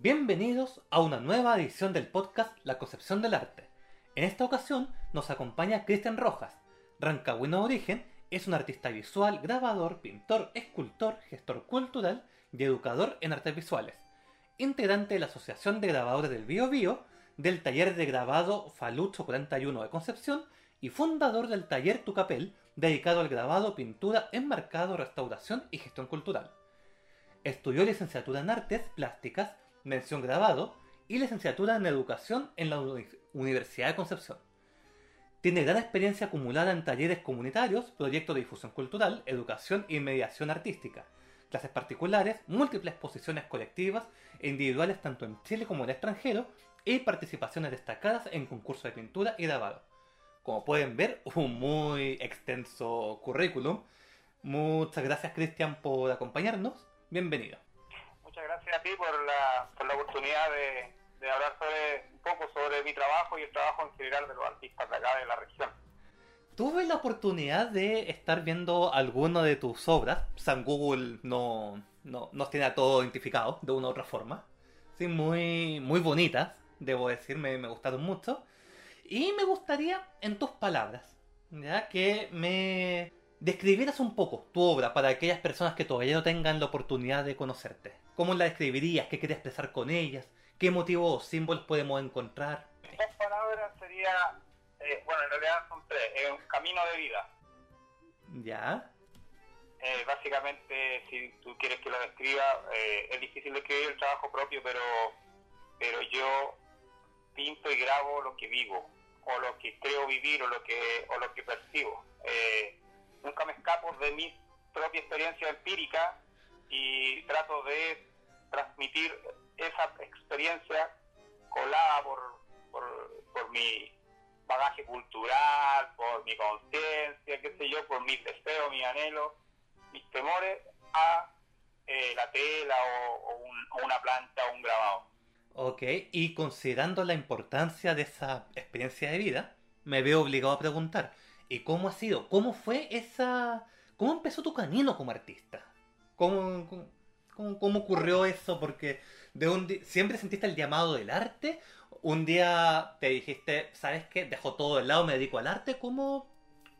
Bienvenidos a una nueva edición del podcast La Concepción del Arte. En esta ocasión nos acompaña Cristian Rojas. Rancagüino de origen, es un artista visual, grabador, pintor, escultor, gestor cultural y educador en artes visuales. Integrante de la Asociación de Grabadores del Bio Bio, del taller de grabado Falucho 41 de Concepción y fundador del taller Tucapel, dedicado al grabado, pintura, enmarcado, restauración y gestión cultural. Estudió licenciatura en artes plásticas, mención grabado y licenciatura en educación en la Universidad de Concepción. Tiene gran experiencia acumulada en talleres comunitarios, proyectos de difusión cultural, educación y mediación artística, clases particulares, múltiples exposiciones colectivas e individuales tanto en Chile como en el extranjero y participaciones destacadas en concursos de pintura y grabado. Como pueden ver, un muy extenso currículum. Muchas gracias Cristian por acompañarnos. Bienvenido. Gracias a ti por la, por la oportunidad de, de hablar sobre un poco sobre mi trabajo y el trabajo en general de los artistas de acá de la región. Tuve la oportunidad de estar viendo alguna de tus obras. San Google no, no nos tiene a todos identificados de una u otra forma. Sí, muy, muy bonitas, debo decir, me, me gustaron mucho. Y me gustaría, en tus palabras, ya que me describieras un poco tu obra para aquellas personas que todavía no tengan la oportunidad de conocerte. ¿Cómo la describirías? ¿Qué quieres expresar con ellas? ¿Qué motivos o símbolos podemos encontrar? En dos palabras sería, eh, bueno, en realidad son tres, es un camino de vida. ¿Ya? Eh, básicamente, si tú quieres que lo describa, eh, es difícil describir el trabajo propio, pero, pero yo pinto y grabo lo que vivo, o lo que creo vivir, o lo que, o lo que percibo. Eh, nunca me escapo de mi propia experiencia empírica y trato de transmitir esa experiencia colada por, por, mi bagaje cultural, por mi conciencia, qué sé yo, por mis deseos, mis anhelos, mis temores a eh, la tela o, o, un, o, una plancha o un grabado. Ok, y considerando la importancia de esa experiencia de vida, me veo obligado a preguntar, ¿y cómo ha sido? ¿Cómo fue esa... ¿Cómo empezó tu camino como artista? ¿Cómo, cómo, cómo ocurrió eso? Porque de un siempre sentiste el llamado del arte. Un día te dijiste, ¿sabes qué? Dejo todo de lado, me dedico al arte. ¿Cómo,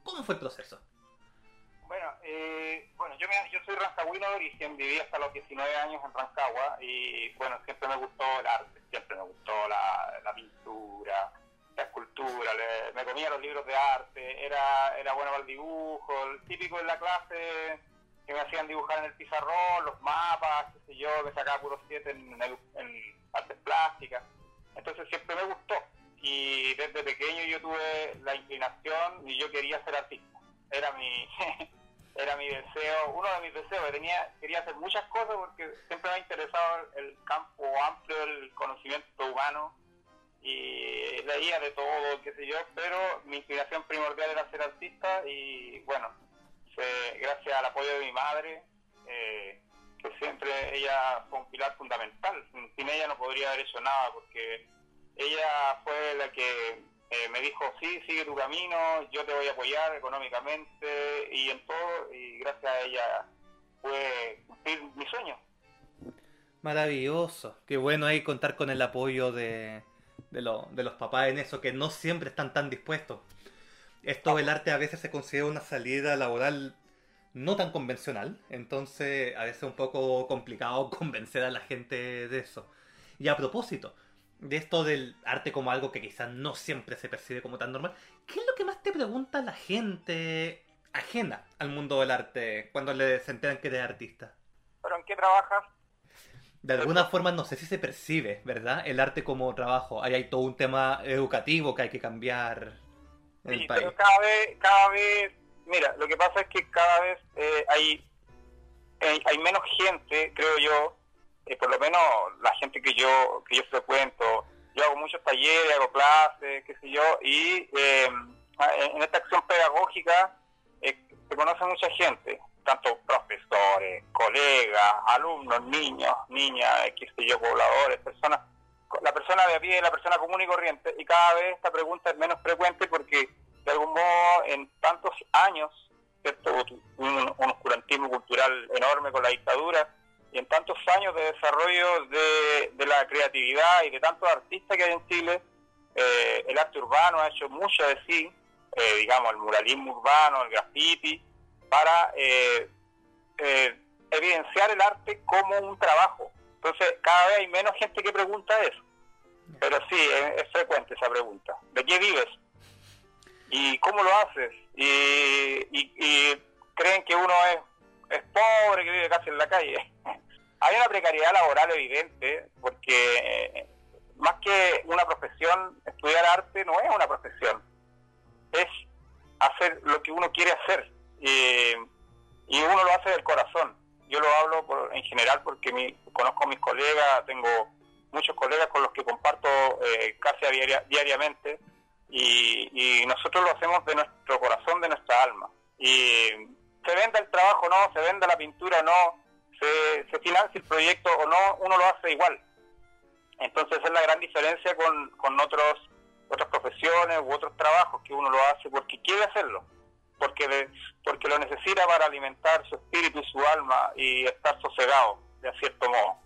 cómo fue el proceso? Bueno, eh, bueno yo, me, yo soy rancagüino de origen, viví hasta los 19 años en Rancagua y bueno, siempre me gustó el arte, siempre me gustó la, la pintura, la escultura, le, me comía los libros de arte, era, era bueno para el dibujo, el típico en la clase que me hacían dibujar en el pizarrón, los mapas, qué sé yo, me sacaba puros 7 en, en, en artes plásticas. Entonces siempre me gustó. Y desde pequeño yo tuve la inclinación y yo quería ser artista. Era mi, era mi deseo, uno de mis deseos. Tenía, quería hacer muchas cosas porque siempre me ha interesado el campo amplio del conocimiento humano y leía de todo, qué sé yo, pero mi inspiración primordial era ser artista y bueno, fue gracias al apoyo de mi madre, eh, que siempre ella fue un pilar fundamental. Sin ella no podría haber hecho nada porque ella fue la que eh, me dijo, sí, sigue tu camino, yo te voy a apoyar económicamente y en todo, y gracias a ella pude cumplir mi sueño. Maravilloso, qué bueno ahí contar con el apoyo de los papás en eso, que no siempre están tan dispuestos. Esto del arte a veces se considera una salida laboral no tan convencional, entonces a veces es un poco complicado convencer a la gente de eso. Y a propósito de esto del arte como algo que quizás no siempre se percibe como tan normal, ¿qué es lo que más te pregunta la gente ajena al mundo del arte cuando le se enteran que eres artista? ¿Pero en qué trabajas? De alguna forma no sé si se percibe, ¿verdad? El arte como trabajo. Ahí hay todo un tema educativo que hay que cambiar sí, país. pero cada vez, cada vez, mira, lo que pasa es que cada vez eh, hay, hay, hay menos gente, creo yo, eh, por lo menos la gente que yo que yo frecuento, yo hago muchos talleres, hago clases, qué sé yo, y eh, en esta acción pedagógica eh, se conoce mucha gente, tanto profesores, colegas, alumnos, niños, niñas, qué sé yo, pobladores, personas, la persona de a pie, la persona común y corriente, y cada vez esta pregunta es menos frecuente porque de algún modo en tantos años, ¿cierto? Un, un oscurantismo cultural enorme con la dictadura, y en tantos años de desarrollo de, de la creatividad y de tantos artistas que hay en Chile, eh, el arte urbano ha hecho mucho de sí, eh, digamos, el muralismo urbano, el graffiti, para eh, evidenciar el arte como un trabajo. Entonces, cada vez hay menos gente que pregunta eso. Pero sí, es, frecuente esa pregunta. ¿De qué vives? ¿Y cómo lo haces? Y, creen que uno es, es pobre, que vive casi en la calle. hay una precariedad laboral evidente, porque más que una profesión, estudiar arte no es una profesión, es hacer lo que uno quiere hacer y uno lo hace del corazón. Yo lo hablo por, en general porque mi, conozco a mis colegas, tengo muchos colegas con los que comparto eh, casi diariamente y, nosotros lo hacemos de nuestro corazón, de nuestra alma. Y se venda el trabajo no, se venda la pintura no, se, se financia el proyecto o no, uno lo hace igual entonces es la gran diferencia con, con otros otras profesiones u otros trabajos que uno lo hace porque quiere hacerlo, porque porque lo necesita para alimentar su espíritu y su alma y estar sosegado, de cierto modo.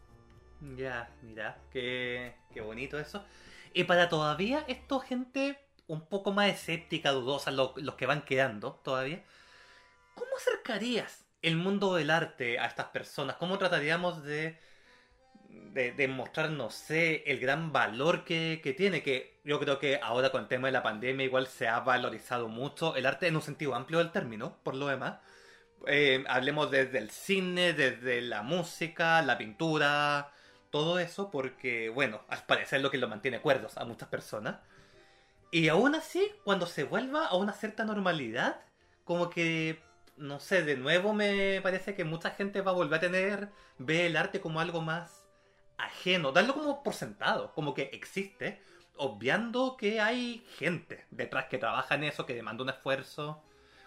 Ya, mira, qué, qué bonito eso. Y para todavía esto, gente un poco más escéptica, dudosa, los que van quedando todavía, ¿cómo acercarías el mundo del arte a estas personas? ¿Cómo trataríamos de de, mostrar, no sé, el gran valor que, tiene, que yo creo que ahora con el tema de la pandemia igual se ha valorizado mucho el arte en un sentido amplio del término, por lo demás. Eh, hablemos desde el cine, desde la música, la pintura, todo eso, porque, bueno, al parecer es lo que lo mantiene cuerdos a muchas personas. Y aún así, cuando se vuelva a una cierta normalidad, como que, no sé, de nuevo me parece que mucha gente va a volver a tener, ve el arte como algo más ajeno, darlo como por sentado, como que existe, obviando que hay gente detrás que trabaja en eso, que demanda un esfuerzo.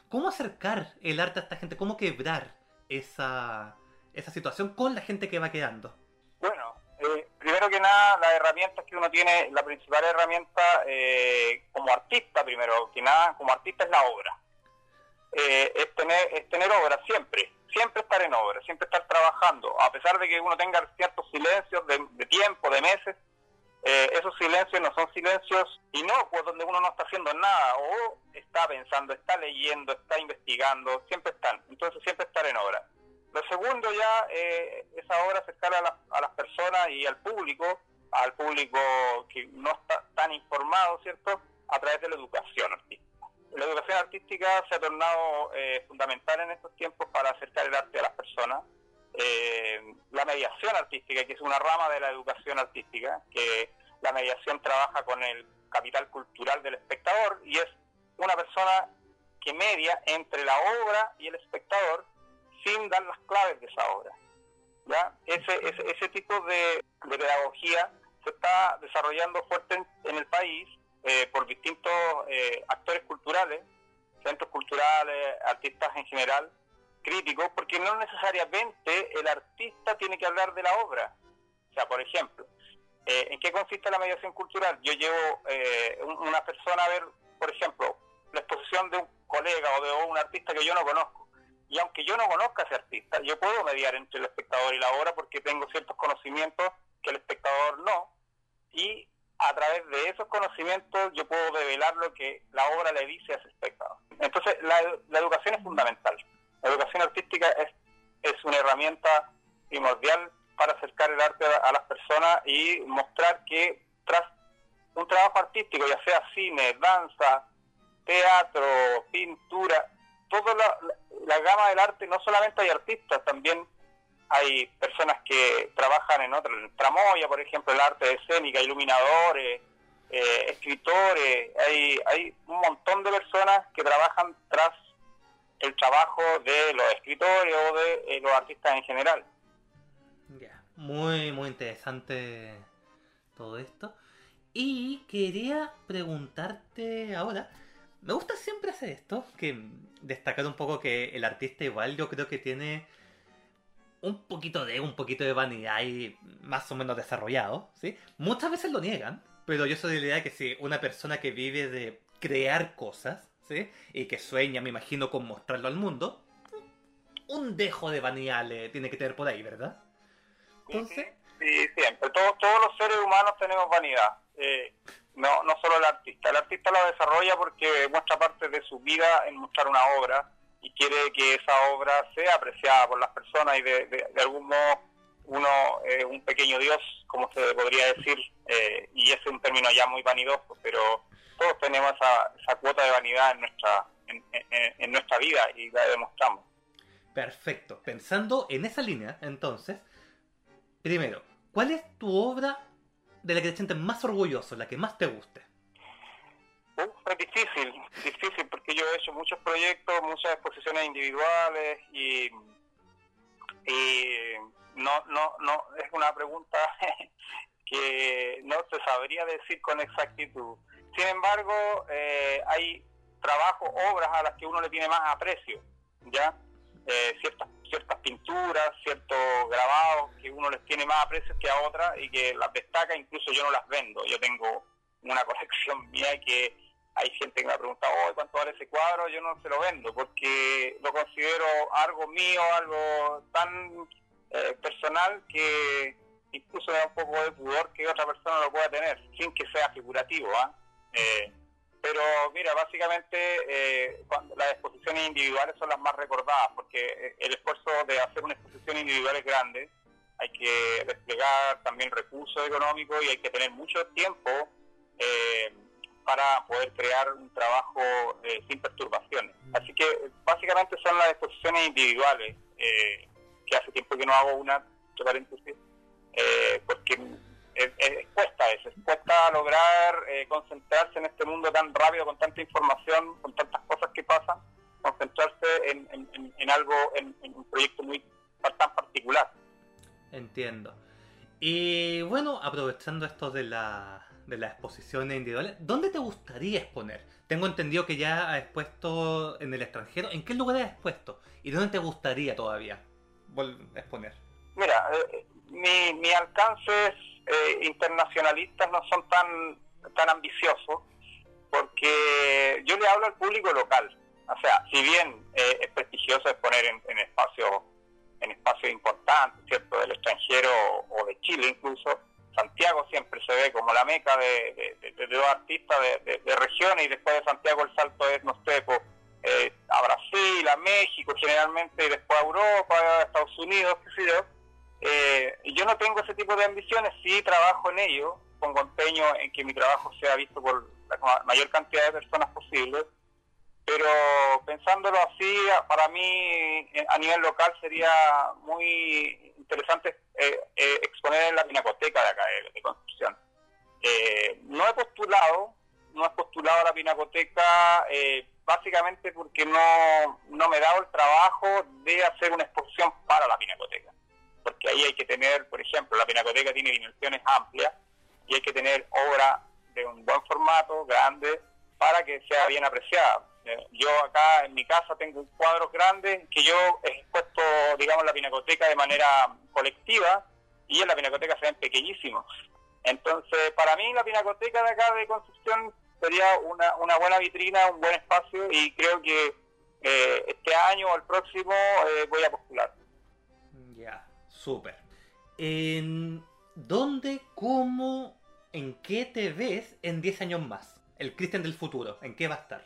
¿Cómo acercar el arte a esta gente? ¿Cómo quebrar esa, esa situación con la gente que va quedando? Bueno, eh, primero que nada, las herramientas que uno tiene, la principal herramienta eh, como artista, primero que nada, como artista es la obra. Eh, es, tener, es tener obra siempre siempre estar en obra, siempre estar trabajando, a pesar de que uno tenga ciertos silencios de, tiempo, de meses, eh, esos silencios no son silencios inocuos donde uno no está haciendo nada o está pensando, está leyendo, está investigando, siempre están, entonces siempre estar en obra. Lo segundo ya, eh, esa obra acercar a, a las personas y al público, al público que no está tan informado, ¿cierto?, a través de la educación artística la educación artística se ha tornado eh, fundamental en estos tiempos para acercar el arte a las personas. Eh, la mediación artística, que es una rama de la educación artística, que la mediación trabaja con el capital cultural del espectador y es una persona que media entre la obra y el espectador sin dar las claves de esa obra. ¿ya? Ese, ese, tipo de, pedagogía se está desarrollando fuerte en el país eh, por distintos eh, actores culturales, centros culturales, artistas en general, críticos, porque no necesariamente el artista tiene que hablar de la obra. O sea, por ejemplo, eh, ¿en qué consiste la mediación cultural? Yo llevo una persona a ver, por ejemplo, la exposición de un colega o de un artista que yo no conozco. Y aunque yo no conozca a ese artista, yo puedo mediar entre el espectador y la obra porque tengo ciertos conocimientos que el espectador no. Y a través de esos conocimientos yo puedo develar lo que la obra le dice a ese espectador. Entonces, la, educación es fundamental. La educación artística es, es una herramienta primordial para acercar el arte a, las personas y mostrar que tras un trabajo artístico, ya sea cine, danza, teatro, pintura, toda la, la gama del arte, no solamente hay artistas, también hay personas que trabajan en otra, en tramoya, por ejemplo, el arte escénica, iluminadores, eh, escritores, hay, hay un montón de personas que trabajan tras el trabajo de los escritores o de eh, los artistas en general. Ya, muy, muy interesante todo esto. Y quería preguntarte ahora, me gusta siempre hacer esto, que destacar un poco que el artista igual yo creo que tiene un poquito de un poquito de vanidad y más o menos desarrollado, ¿sí? Muchas veces lo niegan, pero yo soy de la idea que si una persona que vive de crear cosas, ¿sí? Y que sueña, me imagino, con mostrarlo al mundo, un dejo de vanidad le tiene que tener por ahí, ¿verdad? Sí, siempre. Todos, todos los seres humanos tenemos vanidad. Eh, no, no solo el artista. El artista la desarrolla porque muestra parte de su vida en mostrar una obra y quiere que esa obra sea apreciada por las personas y de, algún modo uno eh, un pequeño dios, como se podría decir, eh, y es un término ya muy vanidoso, pero todos tenemos esa, esa cuota de vanidad en nuestra, en, en nuestra vida y la demostramos. Perfecto. Pensando en esa línea, entonces, primero, ¿cuál es tu obra de la que te sientes más orgulloso, la que más te guste? Es difícil, difícil porque yo he hecho muchos proyectos, muchas exposiciones individuales y, no, no, no, es una pregunta que no se sabría decir con exactitud. Sin embargo, eh, hay trabajos, obras a las que uno le tiene más aprecio, ¿ya? Eh, ciertas ciertas pinturas, ciertos grabados que uno les tiene más aprecio que a otras y que las destaca, incluso yo no las vendo. Yo tengo una colección mía que hay gente que me ha preguntado, ¿cuánto vale ese cuadro? Yo no se lo vendo porque lo considero algo mío, algo tan eh, personal que incluso da un poco de pudor que otra persona lo pueda tener, sin que sea figurativo. ¿ah? ¿eh? Pero mira, básicamente eh, las exposiciones individuales son las más recordadas, porque eh, el esfuerzo de hacer una exposición individual es grande, hay que desplegar también recursos económicos y hay que tener mucho tiempo eh, para poder crear un trabajo sin perturbaciones. Así que básicamente son las exposiciones individuales, que hace tiempo que no hago una, paréntesis, porque es, cuesta eso, cuesta lograr eh, concentrarse en este mundo tan rápido, con tanta información, con tantas cosas que pasan, concentrarse en, algo, en, un proyecto muy tan particular. Entiendo. Y bueno, aprovechando esto de la, de las exposiciones individuales, ¿dónde te gustaría exponer? Tengo entendido que ya has expuesto en el extranjero. ¿En qué lugar has expuesto? ¿Y dónde te gustaría todavía exponer? Mira, eh, mi, mi alcance es eh, internacionalistas no son tan, tan ambiciosos, porque yo le hablo al público local. O sea, si bien eh, es prestigioso exponer en, en espacios en espacios importantes, ¿cierto?, del extranjero o de Chile incluso, Santiago siempre se ve como la meca de, de, dos artistas de, regiones y después de Santiago el salto es, no sé, eh, a Brasil, a México generalmente, y después a Europa, a Estados Unidos, qué sé yo. Eh, yo no tengo ese tipo de ambiciones, sí trabajo en ello, pongo empeño en que mi trabajo sea visto por la mayor cantidad de personas posible, pero pensándolo así, para mí eh, a nivel local sería muy interesante eh, exponer en la pinacoteca de acá de, construcción. no he postulado, no he postulado a la pinacoteca básicamente porque no, no me he dado el trabajo de hacer una exposición para la pinacoteca porque ahí hay que tener, por ejemplo, la pinacoteca tiene dimensiones amplias y hay que tener obra de un buen formato, grande, para que sea bien apreciada. Eh, yo acá en mi casa tengo un cuadro grande que yo he expuesto, digamos, la pinacoteca de manera colectiva y en la pinacoteca se ven pequeñísimos. Entonces, para mí la pinacoteca de acá de Concepción sería una, una buena vitrina, un buen espacio y creo que eh, este año o el próximo eh, voy a postular. Ya. Súper. ¿En dónde, cómo, en qué te ves en 10 años más? El Cristian del futuro, ¿en qué va a estar?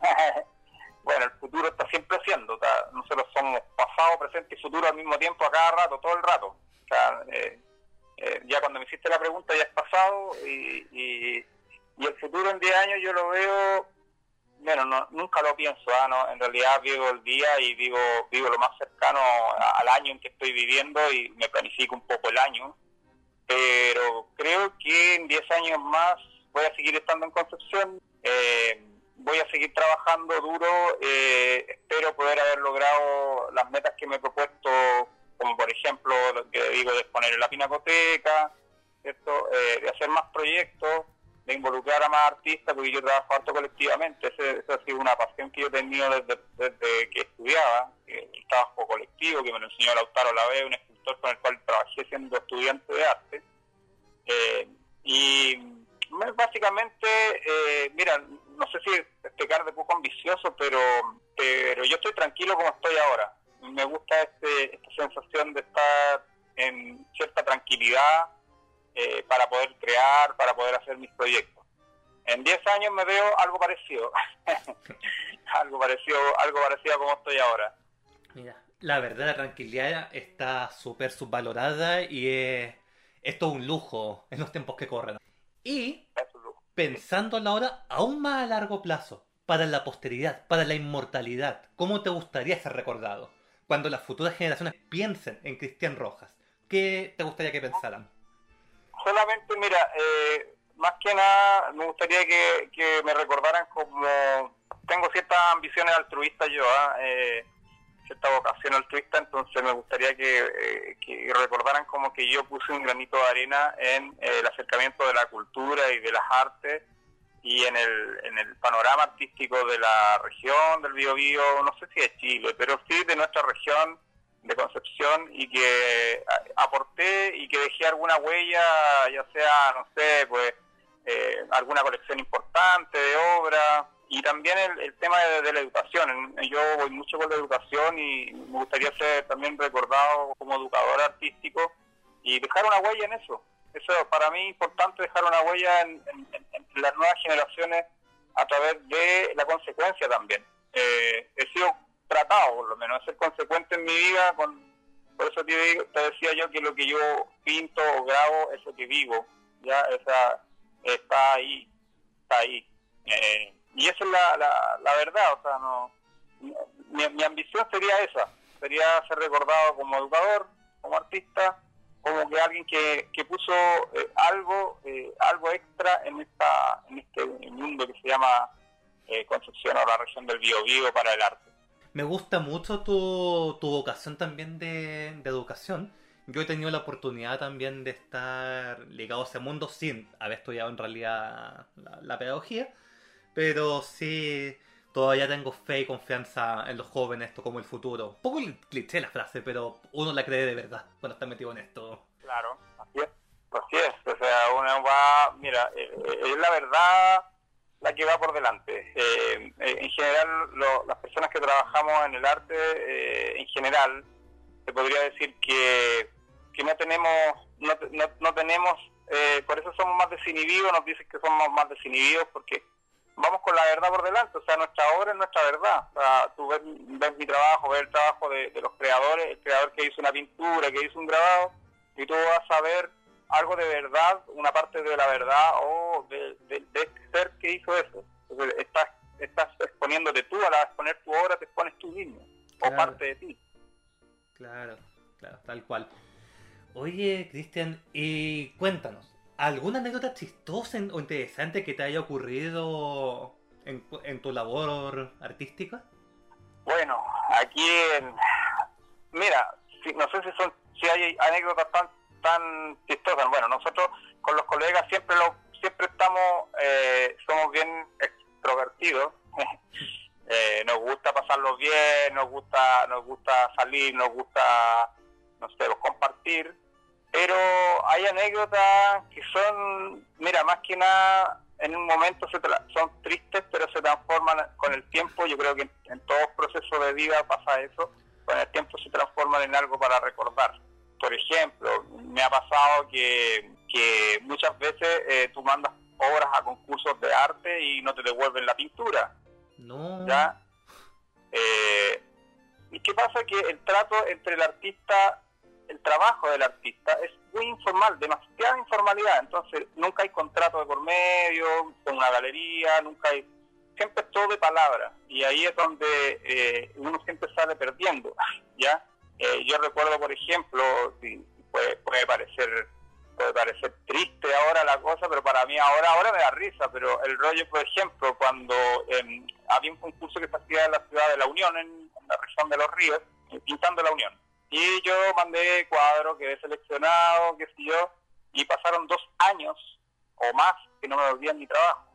bueno, el futuro está siempre siendo, nosotros somos pasado, presente y futuro al mismo tiempo a cada rato, todo el rato. Eh, eh, ya cuando me hiciste la pregunta ya es pasado y, y, y el futuro en 10 años yo lo veo bueno, no, nunca lo pienso, ¿ah? no, en realidad vivo el día y vivo, vivo lo más cercano al año en que estoy viviendo y me planifico un poco el año, pero creo que en 10 años más voy a seguir estando en Concepción, eh, voy a seguir trabajando duro, eh, espero poder haber logrado las metas que me he propuesto, como por ejemplo lo que digo de exponer en la pinacoteca, ¿cierto? Eh, de hacer más proyectos, de involucrar a más artistas, porque yo trabajo harto colectivamente. Esa ha sido una pasión que yo he tenido desde, que estudiaba, el trabajo colectivo, que me lo enseñó Lautaro Lave, un escultor con el cual trabajé siendo estudiante de arte. Eh, y básicamente, eh, mira, no sé si pecar de poco ambicioso, pero, pero yo estoy tranquilo como estoy ahora. Me gusta este, esta sensación de estar en, tranquilidad eh, para poder crear, para poder hacer mis proyectos. En 10 años me veo algo parecido, algo parecido, algo parecido a como estoy ahora. Mira, la verdad la tranquilidad está súper subvalorada y es, es un lujo en los tiempos que corren. Y pensando en la hora aún más a largo plazo, para la posteridad, para la inmortalidad, ¿cómo te gustaría ser recordado? Cuando las futuras generaciones piensen en Cristian Rojas, ¿qué te gustaría que pensaran? Solamente, mira, eh, más que nada me gustaría que, me recordaran como... Tengo ciertas ambiciones altruistas yo, ¿ah? eh, cierta vocación altruista, entonces me gustaría eh, que, recordaran como que yo puse un granito de arena en el acercamiento de la cultura y de las artes y en el, en el panorama artístico de la región del Biobío, no sé si de Chile, pero sí de nuestra región de Concepción y que aporté y que dejé alguna huella, ya sea, no sé, pues eh, alguna colección importante de obras y también el, tema de, la educación. Yo voy mucho con la educación y me gustaría ser también recordado como educador artístico y dejar una huella en eso. Eso para mí es importante dejar una huella en, las nuevas generaciones a través de la consecuencia también. Eh, he sido tratado, por lo menos, de ser consecuente en mi vida. con Por eso te, decía yo que lo que yo pinto o grabo es lo que vivo. ya esa Está ahí, está ahí. Eh, y esa es la, la, verdad, o sea, no mi, mi ambición sería esa, sería ser recordado como educador, como artista, como que alguien que, que puso eh, algo eh, algo extra en esta en este mundo que se llama eh, Concepción o la región del Biobío para el arte. Me gusta mucho tu, tu vocación también de, educación. Yo he tenido la oportunidad también de estar ligado a ese mundo sin haber estudiado en realidad la, pedagogía, pero sí todavía tengo fe y confianza en los jóvenes, esto como el futuro. Un poco cliché la frase, pero uno la cree de verdad cuando está metido en esto. Claro, así es. Así es. O sea, uno va, mira, eh, eh, es la verdad la que va por delante. Eh, en general, las personas que trabajamos en el arte, en general, se podría decir que, que no tenemos, no, no, tenemos, por eso somos más desinhibidos, nos dicen que somos más desinhibidos porque vamos con la verdad por delante, o sea, nuestra obra es nuestra verdad. O sea, tú ves, mi trabajo, ves el trabajo de, los creadores, el creador que hizo una pintura, que hizo un grabado, y tú vas a ver algo de verdad, una parte de la verdad o de, este ser que hizo eso. Entonces, estás, estás exponiéndote tú, al exponer tu obra te expones tú mismo, o parte de ti. Claro, claro, tal cual. Oye, Cristian, y cuéntanos, ¿Alguna anécdota chistosa o interesante que te haya ocurrido en, tu labor artística? Bueno, aquí en... Mira, no sé si son si hay anécdotas tan tan chistosas. Bueno, nosotros con los colegas siempre lo siempre estamos eh, somos bien extrovertidos. eh, nos gusta pasarlo bien, nos gusta nos gusta salir, nos gusta no sé, compartir pero hay anécdotas que son, mira, más que nada, en un momento se son tristes, pero se transforman con el tiempo. Yo creo que en, todo proceso de vida pasa eso. Con el tiempo se transforman en algo para recordar. Por ejemplo, me ha pasado que, que muchas veces eh, tú mandas obras a concursos de arte y no te devuelven la pintura. No. ¿Ya? Eh, ¿Y qué pasa? Que el trato entre el artista el trabajo del artista es muy informal, demasiada informalidad, entonces nunca hay contrato de por medio, con una galería, nunca hay, siempre es todo de palabra, y ahí es donde eh, uno siempre sale perdiendo, ¿ya? Eh, yo recuerdo, por ejemplo, puede, puede parecer puede parecer triste ahora la cosa, pero para mí ahora ahora me da risa, pero el rollo, por ejemplo, cuando em, había un concurso que se hacía en la ciudad de La Unión, en la región de Los Ríos, pintando La Unión, y yo mandé cuadro, quedé seleccionado, qué sé yo, y pasaron dos años o más que no me volvían mi trabajo.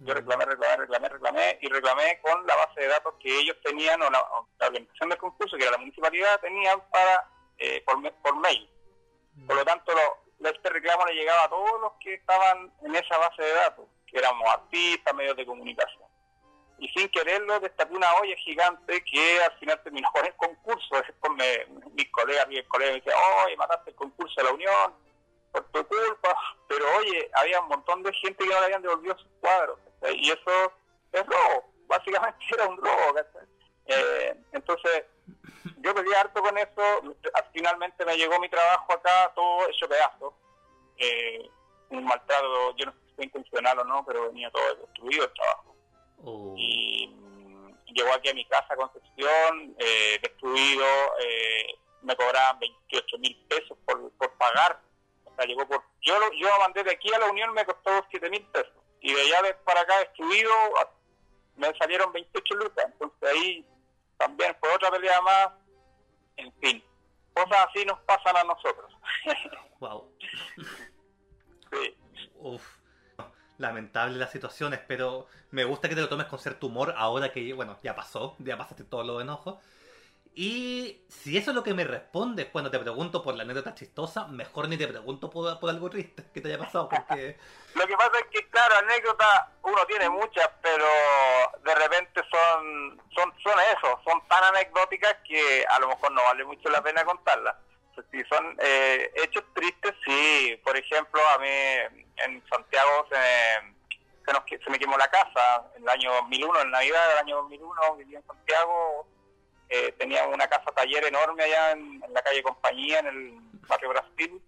Yo reclamé, reclamé, reclamé, reclamé y reclamé con la base de datos que ellos tenían o la, organización del concurso, que era la municipalidad, tenían para eh, por, por mail. Por lo tanto, lo, este reclamo le llegaba a todos los que estaban en esa base de datos, que éramos artistas, medios de comunicación. Y sin quererlo destapé una olla gigante que al final terminó con el concurso. Después me, mis colegas, mis colegas me decían, oye, mataste el concurso de la Unión por tu culpa. Pero oye, había un montón de gente que no le habían devolvido sus cuadros. Y eso es robo, básicamente era un robo. Eh, entonces, yo pedí harto con eso. Finalmente me llegó mi trabajo acá, todo hecho pedazo. Eh, un maltrato, yo no sé si fue intencional o no, pero venía todo destruido el trabajo. Oh. Y llegó aquí a mi casa, Concepción, eh, destruido, eh, me cobraban 28 mil pesos por, por pagar. O sea, llegó por. Yo, yo mandé de aquí a la Unión, me costó 7 mil pesos. Y de allá para acá, destruido, me salieron 28 lucas. Entonces ahí también fue otra pelea más. En fin, cosas así nos pasan a nosotros. wow. sí. Uf lamentable la situación, pero me gusta que te lo tomes con cierto humor ahora que, bueno, ya pasó, ya pasaste todo lo enojo. Y si eso es lo que me respondes cuando te pregunto por la anécdota chistosa, mejor ni te pregunto por, por algo triste que te haya pasado, porque... lo que pasa es que, claro, anécdotas uno tiene muchas, pero de repente son, son, son eso, son tan anecdóticas que a lo mejor no vale mucho la pena contarlas. Si son eh, hechos tristes, sí. Por ejemplo, a mí en Santiago se, nos, se me quemó la casa en el año 2001, en Navidad del año 2001, vivía en Santiago, eh, tenía una casa taller enorme allá en, la calle Compañía, en el barrio Brasil,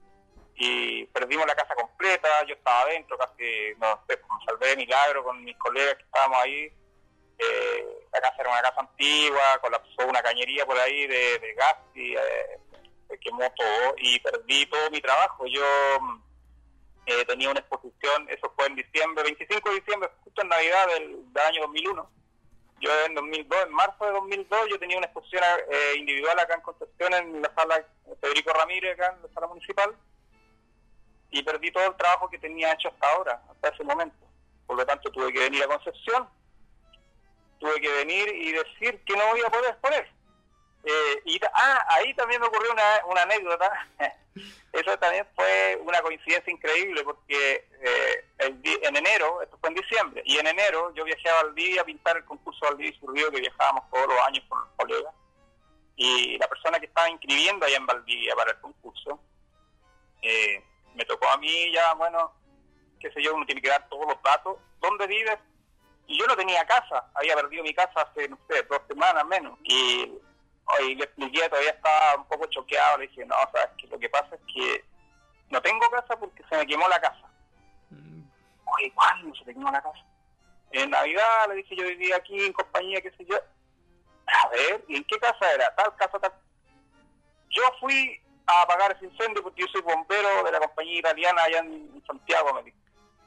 y perdimos la casa completa, yo estaba adentro, casi, no sé, me salvé de milagro con mis colegas que estábamos ahí, eh, la casa era una casa antigua, colapsó una cañería por ahí de, gas y eh, se quemó todo y perdí todo mi trabajo. Yo eh, tenía una exposición, eso fue en diciembre, 25 de diciembre, justo en Navidad del, año 2001. Yo en 2002, en marzo de 2002, yo tenía una exposición eh, individual acá en Concepción, en la sala Federico Ramírez, acá en la sala municipal, y perdí todo el trabajo que tenía hecho hasta ahora, hasta ese momento. Por lo tanto, tuve que venir a Concepción, tuve que venir y decir que no voy a poder exponer. Eh, y ah, ahí también me ocurrió una, una anécdota Eso también fue una coincidencia increíble porque eh, en enero, esto fue en diciembre, y en enero yo viajé a Valdivia a pintar el concurso Valdivia y Surrío que viajábamos todos los años con los colegas. Y la persona que estaba inscribiendo allá en Valdivia para el concurso, eh, me tocó a mí ya, bueno, qué sé yo, uno tiene que dar todos los datos, dónde vives. Y yo no tenía casa, había perdido mi casa hace, no sé, dos semanas menos. Y y le expliqué, todavía estaba un poco choqueado, le dije, no, o sea, que lo que pasa es que no tengo casa porque se me quemó la casa. Mm. Oye, ¿cuándo se te quemó la casa? En Navidad le dije, yo vivía aquí en compañía, qué sé yo. A ver, ¿y en qué casa era? Tal casa, tal. Yo fui a apagar ese incendio porque yo soy bombero de la compañía italiana allá en Santiago, me dijo.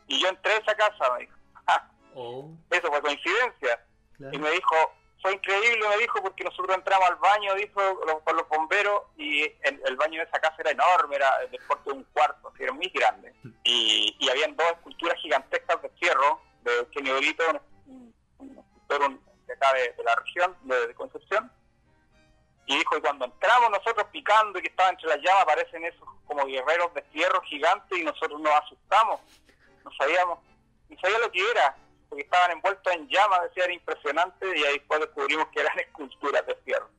Y yo entré a esa casa, me dijo. Oh. Eso fue coincidencia. Y me dijo, fue increíble, me dijo, porque nosotros entramos al baño, dijo, con los bomberos, y el, baño de esa casa era enorme, era de corte de un cuarto, era muy grande. Y, y habían dos esculturas gigantescas de fierro, de Eugenio un, escultor de acá de, la región, de, Concepción. Y dijo, y cuando entramos nosotros picando y que estaba entre las llamas, aparecen esos como guerreros de fierro gigantes y nosotros nos asustamos. No sabíamos, ni sabía lo que era que estaban envueltos en llamas, decía, era impresionante, y ahí después descubrimos que eran esculturas de fierro.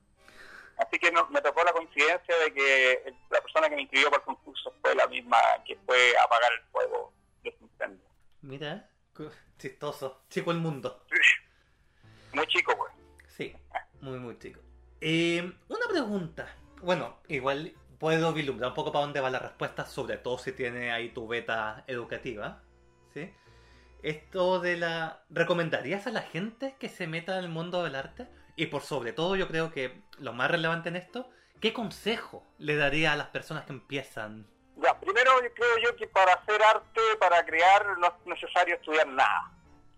Así que me tocó la coincidencia de que la persona que me inscribió para el concurso fue la misma que fue a apagar el fuego de ese incendio. Mira, chistoso, chico el mundo. Muy chico, pues. Sí, muy, muy chico. Eh, una pregunta. Bueno, igual puedo vislumbrar un poco para dónde va la respuesta, sobre todo si tiene ahí tu beta educativa. ¿Sí? Esto de la... ¿Recomendarías a la gente que se meta en el mundo del arte? Y por sobre todo yo creo que lo más relevante en esto, ¿qué consejo le daría a las personas que empiezan? Ya, primero creo yo que para hacer arte, para crear, no es necesario estudiar nada.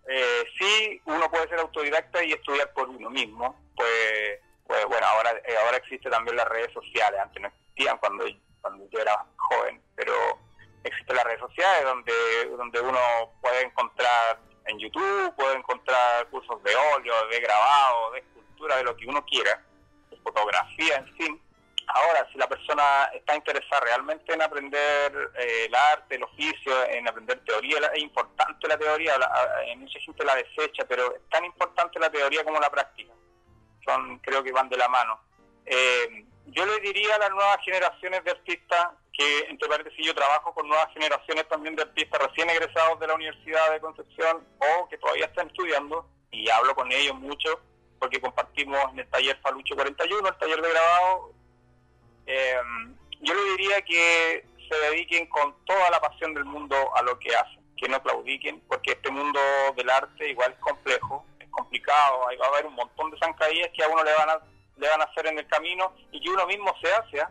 Eh, sí, uno puede ser autodidacta y estudiar por uno mismo. Pues, pues bueno, ahora, eh, ahora existen también las redes sociales, antes no existían cuando, cuando yo era joven, pero existen las redes sociales donde, donde uno puede encontrar en YouTube, puede encontrar cursos de óleo, de grabado, de escultura, de lo que uno quiera, de fotografía, en fin. Ahora, si la persona está interesada realmente en aprender eh, el arte, el oficio, en aprender teoría, es importante la teoría, la, mucha gente la desecha, pero es tan importante la teoría como la práctica. Son, creo que van de la mano. Eh, yo le diría a las nuevas generaciones de artistas que, entre paréntesis, yo trabajo con nuevas generaciones también de artistas recién egresados de la Universidad de Concepción o que todavía están estudiando, y hablo con ellos mucho porque compartimos en el taller Falucho 41, el taller de grabado, eh, yo le diría que se dediquen con toda la pasión del mundo a lo que hacen, que no claudiquen, porque este mundo del arte igual es complejo, es complicado, ahí va a haber un montón de zancadillas que a uno le van a, le van a hacer en el camino y que uno mismo se hace, ¿ah?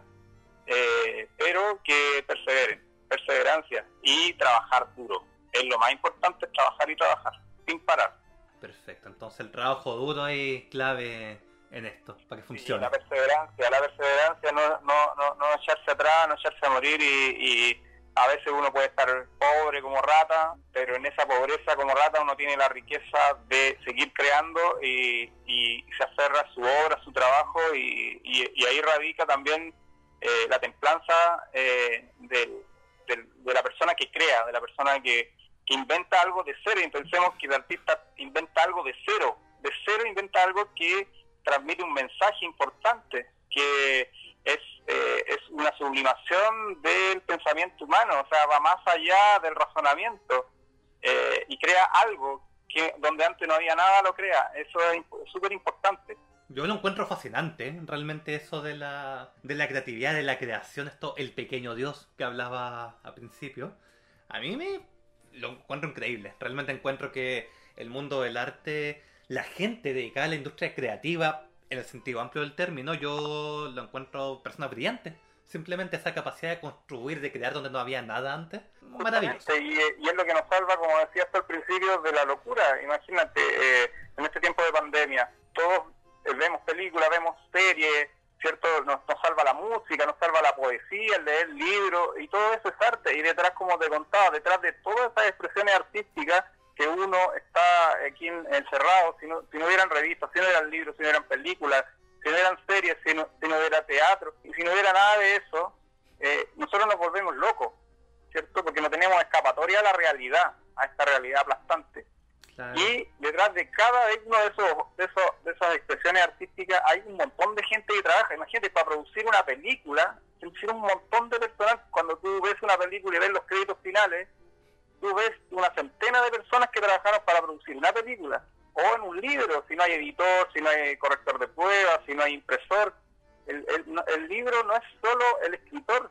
eh, pero que perseveren, perseverancia y trabajar duro. Es lo más importante, trabajar y trabajar, sin parar. Perfecto, entonces el trabajo duro es clave en esto, para que funcione. la perseverancia, la perseverancia, no, no, no, no, echarse atrás, no echarse a morir y, a veces uno puede estar pobre como rata, pero en esa pobreza como rata uno tiene la riqueza de seguir creando y, se aferra a su obra, a su trabajo y, ahí radica también eh, la templanza eh, de, la persona que crea, de la persona que, que inventa algo de cero. Y pensemos que el artista inventa algo de cero, de cero inventa algo que transmite un mensaje importante que es, eh, es una sublimación del pensamiento humano, o sea, va más allá del razonamiento eh, y crea algo que donde antes no había nada lo crea. Eso es súper importante. Yo lo encuentro fascinante, ¿eh? realmente eso de la, de la creatividad, de la creación, esto, el pequeño Dios que hablaba al principio. A mí me lo encuentro increíble. Realmente encuentro que el mundo del arte la gente dedicada a la industria creativa, en el sentido amplio del término, yo lo encuentro personas brillantes. Simplemente esa capacidad de construir, de crear donde no había nada antes, maravilloso. Y, y, es lo que nos salva, como decía hasta el principio, de la locura. Imagínate, eh, en este tiempo de pandemia, todos eh, vemos películas, vemos series, ¿cierto? Nos, nos, salva la música, nos salva la poesía, el leer libros, y todo eso es arte. Y detrás, como te contaba, detrás de todas esas expresiones artísticas que uno está aquí encerrado, si no, si no hubieran revistas, si no hubieran libros, si no hubieran películas, si no hubieran series, si no, si no hubiera teatro, y si no hubiera nada de eso, eh, nosotros nos volvemos locos, ¿cierto? Porque no tenemos escapatoria a la realidad, a esta realidad aplastante. Y detrás de cada uno de esos, de esos de esas expresiones artísticas hay un montón de gente que trabaja. Imagínate, para producir una película, producir un montón de personas, cuando tú ves una película y ves los créditos finales, tú ves una centena de personas que trabajaron para producir una película o en un libro, si no hay editor, si no hay corrector de pruebas, si no hay impresor. El, el, libro no es solo el escritor,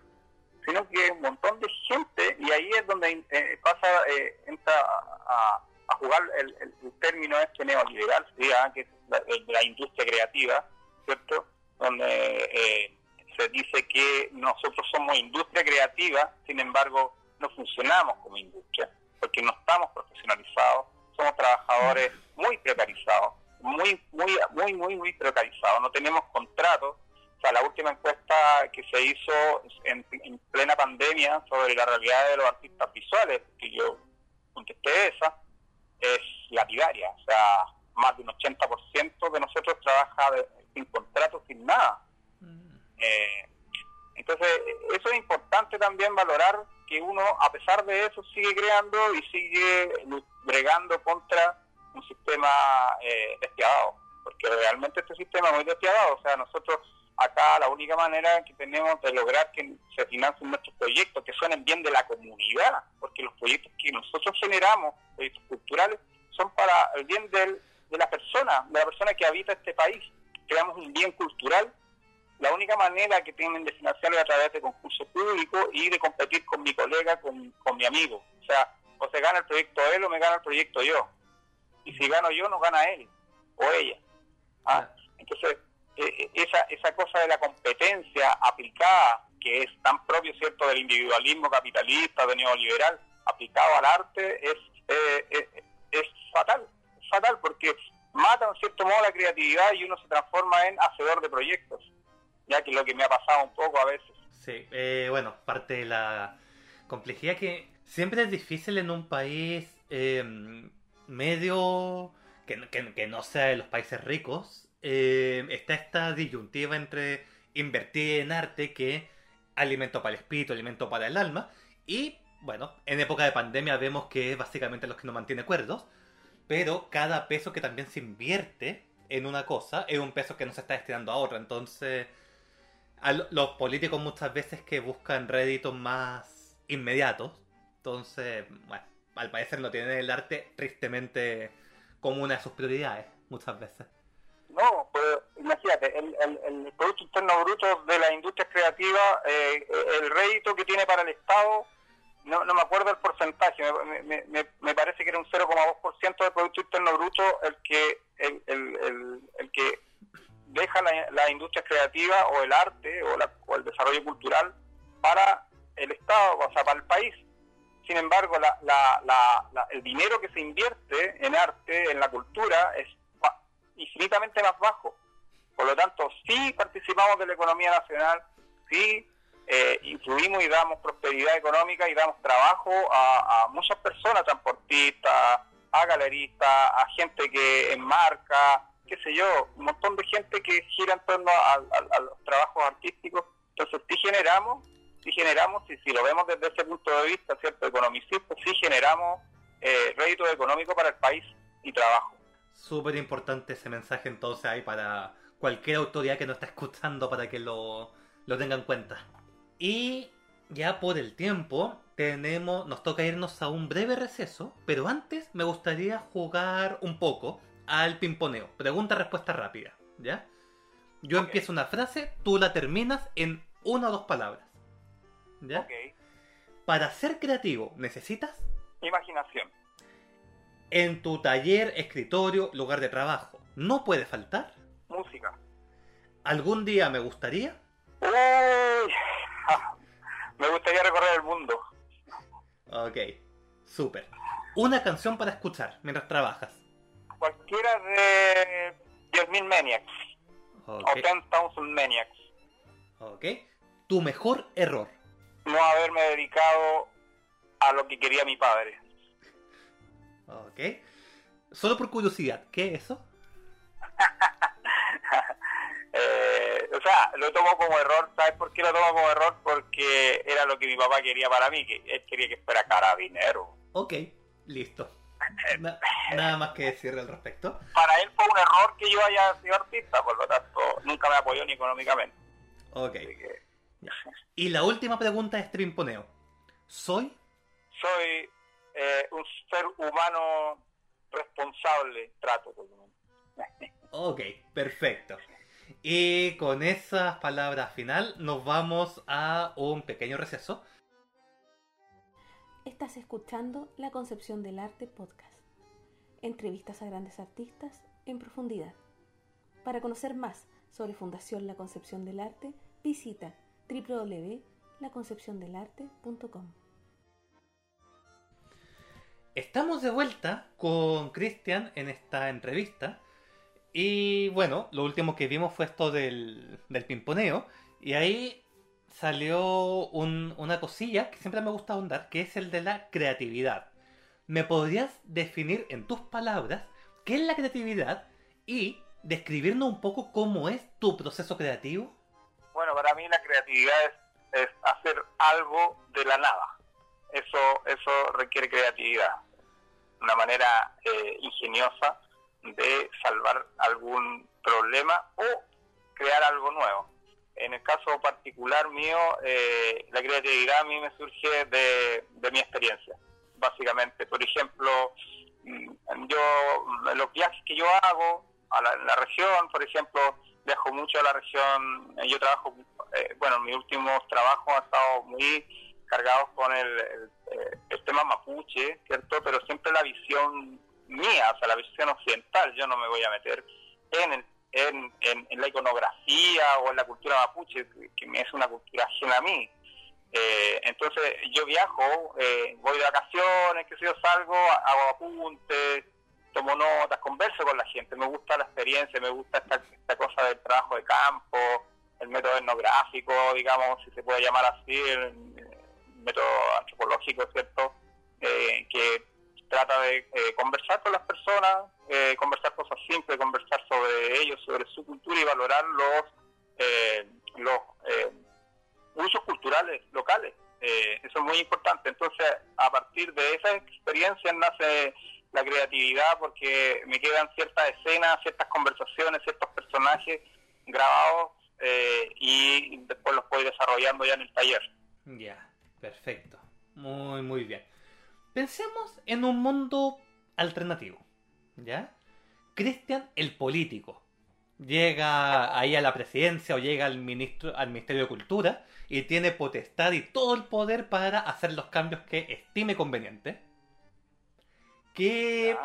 sino que un montón de gente y ahí es donde eh, pasa, eh, entra a, jugar el, término este neoliberal, que es la, la industria creativa, ¿cierto? Donde eh, se dice que nosotros somos industria creativa, sin embargo, no funcionamos como industria, porque no estamos profesionalizados, somos trabajadores muy precarizados, muy, muy, muy, muy, muy precarizados, no tenemos contratos. O sea, la última encuesta que se hizo en, plena pandemia sobre la realidad de los artistas visuales, que yo contesté esa, es lapidaria. O sea, más de un 80% de nosotros trabaja sin contrato, sin nada. Mm. Eh, entonces, eso es importante también valorar que uno, a pesar de eso, sigue creando y sigue bregando contra un sistema eh, despiadado, porque realmente este sistema es muy despiadado, o sea, nosotros acá la única manera que tenemos de lograr que se financien nuestros proyectos, que suenen bien de la comunidad, porque los proyectos que nosotros generamos, proyectos culturales, son para el bien del, de la persona, de la persona que habita este país. Creamos un bien cultural la única manera que tienen de financiarlo es a través de concurso público y de competir con mi colega, con, mi amigo. O sea, o se gana el proyecto él o me gana el proyecto yo. Y si gano yo, no gana él o ella. ¿Ah? Entonces, e, e, esa, esa cosa de la competencia aplicada, que es tan propio, ¿cierto?, del individualismo capitalista, de neoliberal, aplicado al arte, es, eh, eh, es fatal. Es fatal porque mata, en cierto modo, la creatividad y uno se transforma en hacedor de proyectos ya que lo que me ha pasado un poco a veces. Sí, eh, bueno, parte de la complejidad que siempre es difícil en un país em, medio que, que, no sea de los países ricos. Em, está esta disyuntiva entre invertir en arte que alimento para el espíritu, alimento para el alma. Y bueno, en época de pandemia vemos que es básicamente los que nos mantiene cuerdos. Pero cada peso que también se invierte en una cosa es un peso que no se está destinando a otra. Entonces, los políticos muchas veces que buscan réditos más inmediatos. Entonces, bueno, al parecer no tienen el arte tristemente como una de sus prioridades muchas veces. No, pues imagínate, el, el, Producto Interno Bruto de la industria creativa, eh, el rédito que tiene para el Estado, no, no me acuerdo el porcentaje, me, me, me parece que era un 0,2% del Producto Interno Bruto el que, el, el, el que deja la, la, industria creativa o el arte o, la, o el desarrollo cultural para el Estado, o sea, para el país. Sin embargo, la, el dinero que se invierte en arte, en la cultura, es infinitamente más bajo. Por lo tanto, sí participamos de la economía nacional, sí eh, influimos y damos prosperidad económica y damos trabajo a, muchas personas, transportistas, a galeristas, a gente que enmarca, qué sé yo, un montón de gente que gira en torno a, los trabajos artísticos. Entonces sí generamos, sí generamos, y si lo vemos desde ese punto de vista, ¿cierto? Economicista, sí generamos eh, rédito económico para el país y trabajo. Súper importante ese mensaje entonces ahí para cualquier autoridad que nos está escuchando para que lo, lo tenga en cuenta. Y ya por el tiempo tenemos, nos toca irnos a un breve receso, pero antes me gustaría jugar un poco al pimponeo. Pregunta-respuesta rápida, ¿ya? Yo empiezo una frase, tú la terminas en una o dos palabras. ¿Ya? Para ser creativo, ¿necesitas? Imaginación en tu taller, escritorio, lugar de trabajo, ¿no puede faltar? Música. ¿Algún día me gustaría? Uy, me gustaría recorrer el mundo. Ok, súper. Una canción para escuchar mientras trabajas. Cualquiera de 10.000 Maniacs. Okay. O 10,000 Maniacs. Ok. Tu mejor error. No haberme dedicado a lo que quería mi padre. Ok. Solo por curiosidad, ¿qué es eso? Eh, o sea, lo tomo como error. ¿Sabes por qué lo tomo como error? Porque era lo que mi papá quería para mí, que él quería que fuera carabinero. Ok, listo. Nada más que decir al respecto. Para él fue un error que yo haya sido artista, por lo tanto, nunca me apoyó ni económicamente. Ok. Y la última pregunta es Trimponeo. ¿Soy? Soy eh, un ser humano responsable trato Ok, perfecto. Y con esas palabras final nos vamos a un pequeño receso. Estás escuchando La Concepción del Arte Podcast. Entrevistas a grandes artistas en profundidad. Para conocer más sobre Fundación La Concepción del Arte, visita www.laconcepciondelarte.com. Estamos de vuelta con Cristian en esta entrevista. Y bueno, lo último que vimos fue esto del, del pimponeo. Y ahí salió una cosilla que siempre me gusta ahondar, que es el de la creatividad. ¿Me podrías definir en tus palabras qué es la creatividad y describirnos un poco cómo es tu proceso creativo? Bueno, para mí la creatividad es, es hacer algo de la nada eso, eso requiere creatividad, una manera eh, ingeniosa de salvar algún problema o crear algo nuevo. En el caso particular mío, eh, la creatividad a mí me surge de, mi experiencia, básicamente. Por ejemplo, mm, yo los viajes que yo hago a la, región, por ejemplo, viajo mucho a la región, yo trabajo, eh, bueno, mis últimos trabajos han estado muy cargados con el, el, tema mapuche, ¿cierto? Pero siempre la visión mía, o sea, la visión occidental, yo no me voy a meter en, en, en, la iconografía o en la cultura mapuche, que es una cultura ajena a mí. Eh, entonces yo viajo, eh, voy de vacaciones, que si yo salgo, hago apuntes, tomo notas, converso con la gente, me gusta la experiencia, me gusta esta, cosa del trabajo de campo, el método etnográfico, digamos, si se puede llamar así, método antropológico, ¿cierto? Eh, que trata de eh, conversar con las personas, eh, conversar cosas simples, conversar sobre ellos, sobre su cultura y valorar los eh, los eh, usos culturales locales. Eh, eso es muy importante. Entonces, a partir de esa experiencia nace la creatividad porque me quedan ciertas escenas, ciertas conversaciones, ciertos personajes grabados y después los voy desarrollando ya en el taller. Ya, perfecto. Muy, muy bien. Pensemos en un mundo alternativo, ¿ya? Cristian el político llega ahí a la presidencia o llega al, ministro, al Ministerio de Cultura y tiene potestad y todo el poder para hacer los cambios que estime conveniente. ¿Qué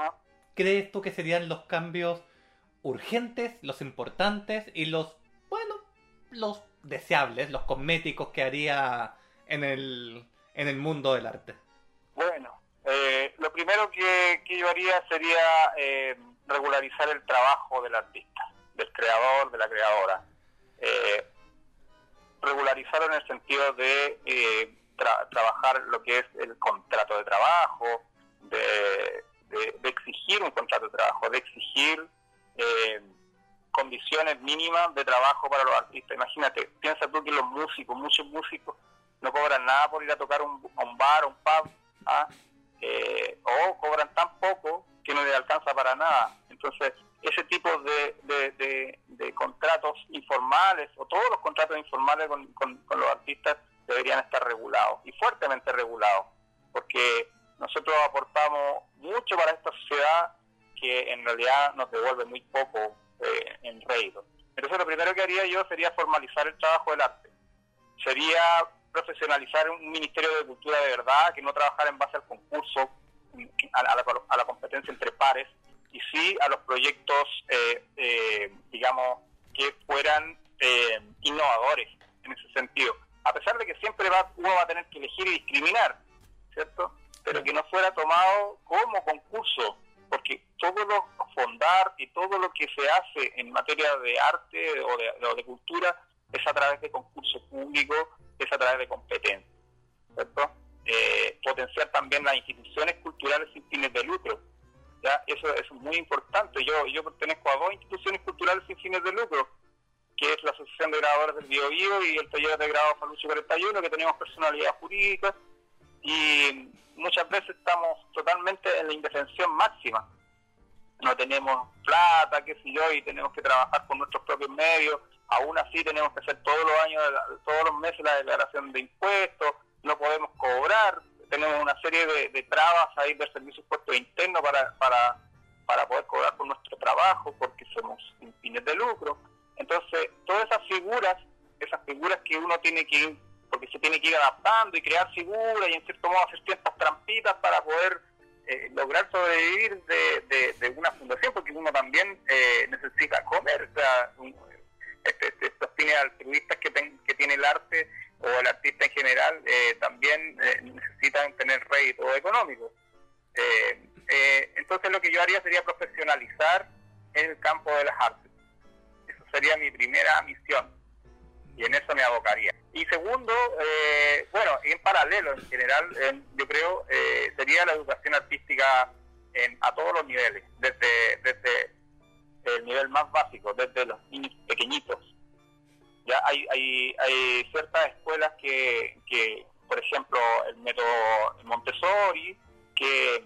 crees tú que serían los cambios urgentes, los importantes y los, bueno, los deseables, los cosméticos que haría en el, en el mundo del arte? Bueno, eh, lo primero que, yo haría sería eh, regularizar el trabajo del artista del creador, de la creadora. Eh, regularizar en el sentido de eh, trabajar lo que es el contrato de trabajo, de, exigir un contrato de trabajo, de exigir eh, condiciones mínimas de trabajo para los artistas. Imagínate, piensa tú que los músicos, muchos músicos, no cobran nada por ir a tocar un, un bar, un pub, ¿ah? O cobran tan poco que no les alcanza para nada. Entonces, ese tipo de, de, contratos informales o todos los contratos informales con, con, los artistas deberían estar regulados y fuertemente regulados, porque nosotros aportamos mucho para esta sociedad que en realidad nos devuelve muy poco eh, en rédito. Entonces lo primero que haría yo sería formalizar el trabajo del arte. Sería profesionalizar un Ministerio de Cultura de verdad, que no trabajara en base al concurso, a la, competencia entre pares, y sí a los proyectos, eh, eh, digamos, que fueran eh, innovadores en ese sentido. A pesar de que siempre va, uno va a tener que elegir y discriminar, ¿cierto? Pero que no fuera tomado como concurso, porque todo lo fondar y todo lo que se hace en materia de arte o de, o de cultura es a través de concurso público, es a través de competencia, ¿cierto? potenciar también las instituciones culturales sin fines de lucro, ¿ya? Eso, es muy importante. Yo, yo pertenezco a dos instituciones culturales sin fines de lucro, que es la Asociación de Grabadores del Bio, Bio y el Taller de Grado Falucho 41, que tenemos personalidad jurídica y muchas veces estamos totalmente en la indefensión máxima. No tenemos plata, qué sé yo, y tenemos que trabajar con nuestros propios medios. Aún así tenemos que hacer todos los años, todos los meses la declaración de impuestos, no podemos cobrar, tenemos una serie de, trabas ahí del servicio puesto interno para, para, para poder cobrar por nuestro trabajo, porque somos sin fines de lucro. Entonces, todas esas figuras, esas figuras que uno tiene que ir, porque se tiene que ir adaptando y crear figuras y en cierto modo hacer ciertas trampitas para poder eh, lograr sobrevivir de, una fundación, porque uno también eh, necesita comer. O sea, este, este, estos fines altruistas que, que tiene el arte o el artista en general eh, también eh, necesitan tener rédito económico. Eh, entonces lo que yo haría sería profesionalizar el campo de las artes. Eso sería mi primera misión y en eso me abocaría. Y segundo, bueno, en paralelo en general, yo creo, sería la educación artística en, a todos los niveles, desde, desde el nivel más básico, desde los niños pequeñitos ya hay, hay, hay ciertas escuelas que, que, por ejemplo, el método Montessori, que,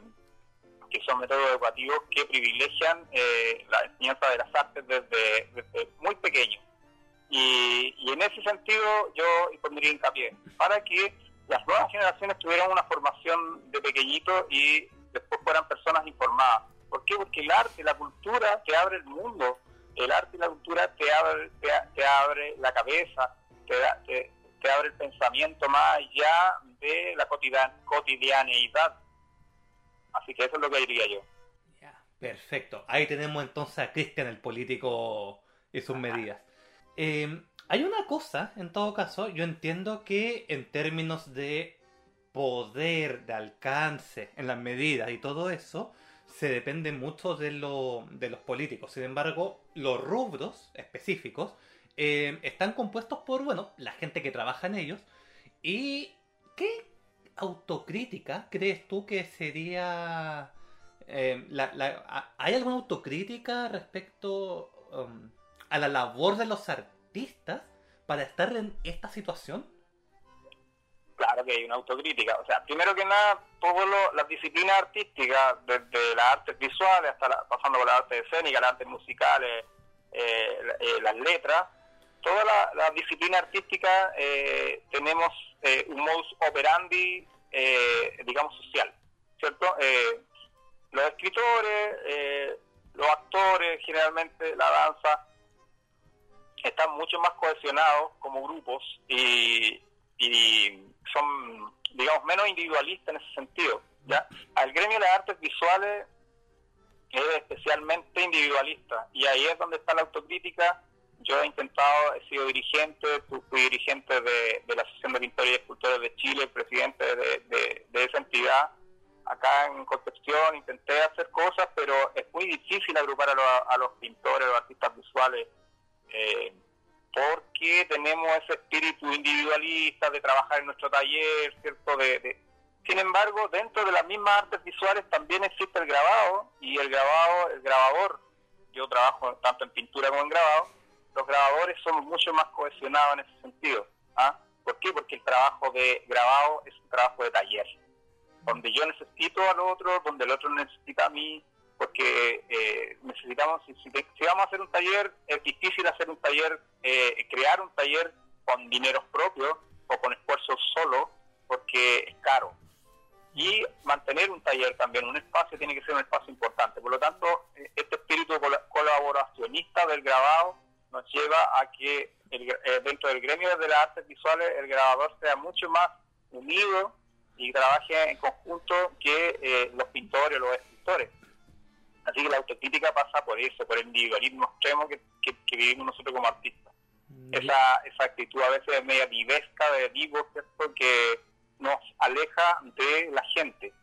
que son métodos educativos que privilegian eh, la enseñanza de las artes desde, desde muy pequeño. Y, y, en ese sentido yo pondría hincapié para que las nuevas generaciones tuvieran una formación de pequeñito y después fueran personas informadas. ¿Por qué? Porque el arte, la cultura te abre el mundo el arte y la cultura te abre, te, abre la cabeza, te, te, abre el pensamiento más allá de la cotidianeidad. Así que eso es lo que diría yo. perfecto. Ahí tenemos entonces a Cristian, el político, y sus medidas. Em, hay una cosa, en todo caso, yo entiendo que en términos de poder, de alcance, en las medidas y todo eso, se depende mucho de, lo, de los políticos. Sin embargo, los rubros específicos eh, están compuestos por, bueno, la gente que trabaja en ellos. ¿Y qué autocrítica crees tú que sería... Eh, ¿Hay alguna autocrítica respecto a la labor de los artistas? para estar en esta situación? Claro que hay una autocrítica. O sea, primero que nada, todas las disciplinas artísticas, desde las artes visuales hasta pasando por las artes escénicas, las artes musicales, eh, eh, las letras, todas las disciplinas artísticas eh, tenemos un modus operandi, digamos, social, ¿cierto? los escritores, los actores, generalmente la danza, están mucho más cohesionados como grupos y, son, digamos, menos individualistas en ese sentido. ¿ya? Al gremio de las artes visuales es especialmente individualista y ahí es donde está la autocrítica. Yo he intentado, he sido dirigente, fui dirigente de, la Asociación de Pintores y Escultores de Chile, presidente de, esa entidad acá en Concepción, intenté hacer cosas, pero es muy difícil agrupar a, los, pintores, a los artistas visuales, eh, porque tenemos ese espíritu individualista de trabajar en nuestro taller, ¿cierto? Sin embargo, dentro de las mismas artes visuales también existe el grabado, y el grabado, el grabador, yo trabajo tanto en pintura como en grabado, los grabadores somos mucho más cohesionados en ese sentido. ¿ah? ¿Por qué? Porque el trabajo de grabado es un trabajo de taller donde yo necesito al otro, donde el otro necesita a mí, porque eh, necesitamos, si, vamos a hacer un taller, es difícil hacer un taller, eh, crear un taller con dineros propios o con esfuerzo solo, porque es caro. Y mantener un taller también, un espacio, tiene que ser un espacio importante. Por lo tanto, eh, este espíritu colaboracionista del grabado nos lleva a que dentro del gremio de las artes visuales el grabador sea mucho más unido y trabaje en conjunto que eh, los pintores o los escritores. Así que la autocrítica pasa por eso, por el individualismo extremo que, vivimos nosotros como artistas. Mm. Esa, esa actitud a veces media vivesca de vivo, ¿cierto? que nos aleja de la gente.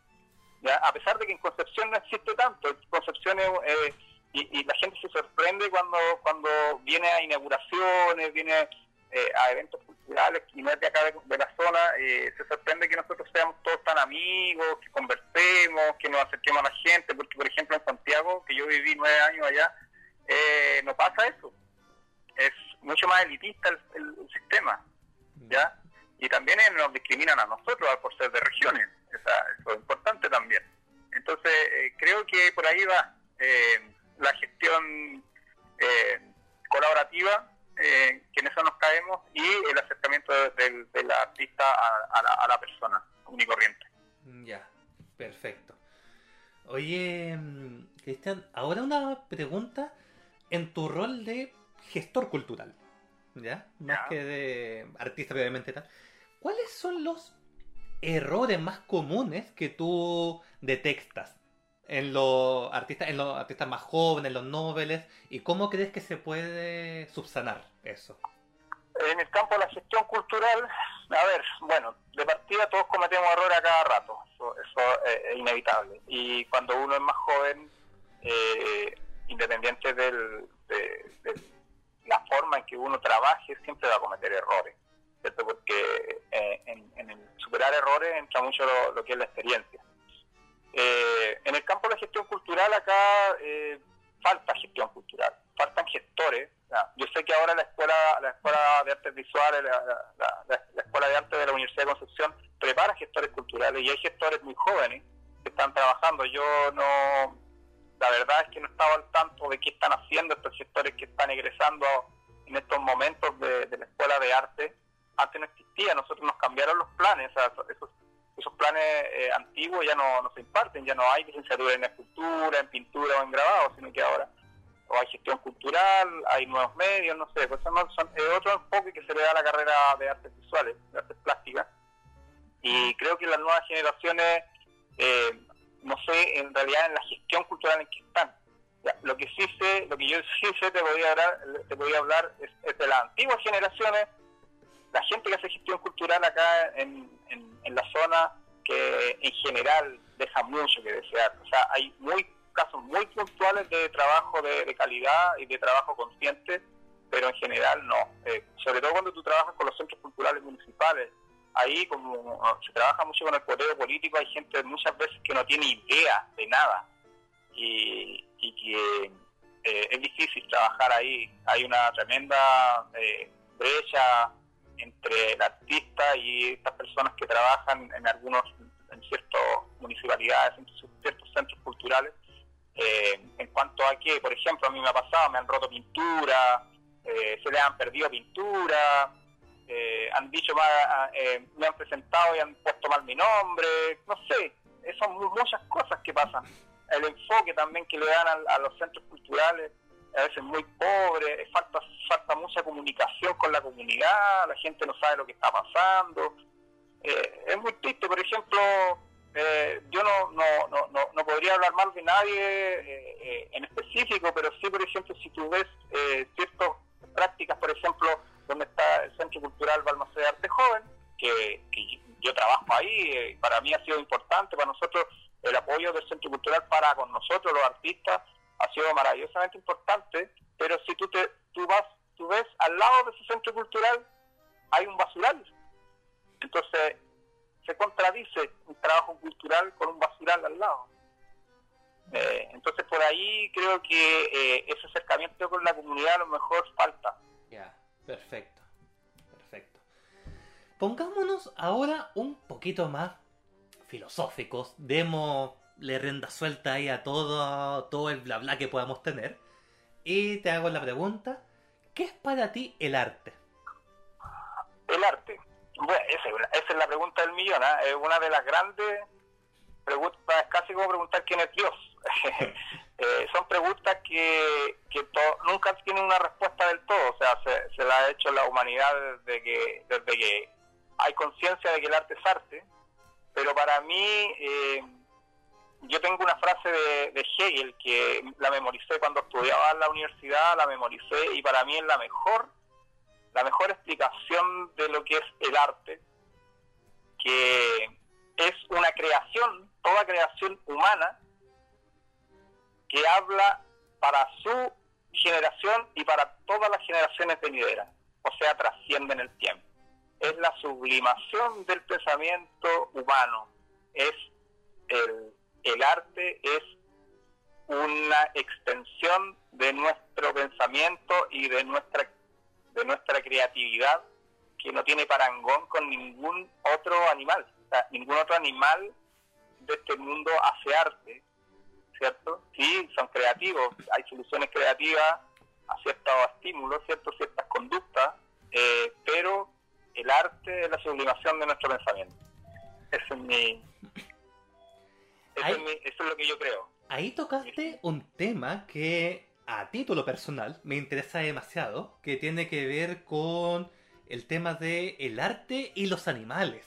¿ya? A pesar de que en Concepción no existe tanto, Concepción es, y, y, la gente se sorprende cuando, cuando viene a inauguraciones, viene eh, a eventos culturales y no es de acá de, la zona, eh, se sorprende que nosotros seamos todos tan amigos, que conversemos, que nos acerquemos a la gente, porque por ejemplo en Santiago, que yo viví nueve años allá, eh, no pasa eso. Es mucho más elitista el, sistema, ¿ya? Y también nos discriminan a nosotros por ser de regiones, eso es importante también. Entonces, creo que por ahí va la gestión colaborativa eh, que en eso nos caemos y el acercamiento del, artista a, la, persona común y corriente. Ya, perfecto. Oye, mm, Cristian, ahora una pregunta en tu rol de gestor cultural, ¿ya? Más que de artista previamente tal. ¿Cuáles son los errores más comunes que tú detectas en los artistas, en los artistas más jóvenes, los noveles, y cómo crees que se puede subsanar eso? En el campo de la gestión cultural, a ver, bueno, de partida todos cometemos errores a cada rato, eso, es inevitable. Y cuando uno es más joven, eh, independiente del, de, la forma en que uno trabaje, siempre va a cometer errores, ¿cierto? Porque eh, en, el superar errores entra mucho lo que es la experiencia. Eh, en el campo de la gestión cultural acá eh, falta gestión cultural, faltan gestores. Yo sé que ahora la escuela, la escuela de artes visuales, la, escuela de arte de la Universidad de Concepción prepara gestores culturales y hay gestores muy jóvenes que están trabajando. Yo no, la verdad es que no estaba al tanto de qué están haciendo estos gestores que están egresando en estos momentos de, la escuela de arte. Antes no existía, nosotros nos cambiaron los planes, esos planes eh, antiguos ya no, se imparten, ya no hay licenciatura en escultura, en pintura o en grabado, sino que ahora o hay gestión cultural, hay nuevos medios, no sé, pues son, es otro enfoque que se le da a la carrera de artes visuales, de artes plásticas. Y creo que las nuevas generaciones, eh, no sé, en realidad en la gestión cultural en que están. lo que sí sé, lo que yo sí sé te podía hablar, te podía hablar es de las antiguas generaciones la gente que hace gestión cultural acá en, en, la zona, que en general deja mucho que desear. O sea, hay muy casos muy puntuales de trabajo de, calidad y de trabajo consciente, pero en general no. Eh, sobre todo cuando tú trabajas con los centros culturales municipales. Ahí, como se trabaja mucho con el poder político, hay gente muchas veces que no tiene idea de nada y, y que eh, es difícil trabajar ahí. Hay una tremenda eh, brecha entre el artista y estas personas que trabajan en algunos, en ciertas municipalidades, en ciertos centros culturales. Eh, en cuanto a que, por ejemplo, a mí me ha pasado, me han roto pintura, se le han perdido pintura, han dicho, me han presentado y han puesto mal mi nombre, no sé, son muchas cosas que pasan el enfoque también que le dan a, los centros culturales a veces muy pobre, falta, falta mucha comunicación con la comunidad, la gente no sabe lo que está pasando. Eh, es muy triste, por ejemplo, eh, yo no, no, no, no, podría hablar mal de nadie eh, en específico, pero sí, por ejemplo, si tú ves ciertas prácticas, por ejemplo, donde está el Centro Cultural Balmaceda de Arte Joven, que, que yo trabajo ahí, para mí ha sido importante, para nosotros el apoyo del Centro Cultural para con nosotros, los artistas, ha sido maravillosamente importante, pero si tú, te, tú, vas, tú ves al lado de ese centro cultural, hay un basural. Entonces, se contradice un trabajo cultural con un basural al lado. Eh, entonces, por ahí creo que eh, ese acercamiento con la comunidad a lo mejor falta. Ya, perfecto, perfecto. Pongámonos ahora un poquito más filosóficos, démosle renda suelta ahí a todo, todo el bla bla que podamos tener. Y te hago la pregunta, ¿qué es para ti el arte? El arte. Bueno, esa, es la pregunta del millón, ¿ah? es una de las grandes preguntas, es casi como preguntar quién es Dios. Eh, son preguntas que, que nunca tienen una respuesta del todo, o sea, se, se la ha hecho la humanidad desde que, desde que hay conciencia de que el arte es arte, pero para mí, eh, yo tengo una frase de, Hegel que la memoricé cuando estudiaba en la universidad, la memoricé y para mí es la mejor, la mejor explicación de lo que es el arte, que es una creación, toda creación humana, que habla para su generación y para todas las generaciones venideras, o sea, trasciende en el tiempo. Es la sublimación del pensamiento humano, es el, el arte es una extensión de nuestro pensamiento y de nuestra de nuestra creatividad que no tiene parangón con ningún otro animal. ningún otro animal de este mundo hace arte, ¿cierto? Sí, son creativos, hay soluciones creativas a ciertos estímulos, ¿cierto? ciertas conductas, eh, pero el arte es la sublimación de nuestro pensamiento. Eso es mi... Eso, es, lo que yo creo. Ahí tocaste un tema que a título personal me interesa demasiado, que tiene que ver con el tema de el arte y los animales.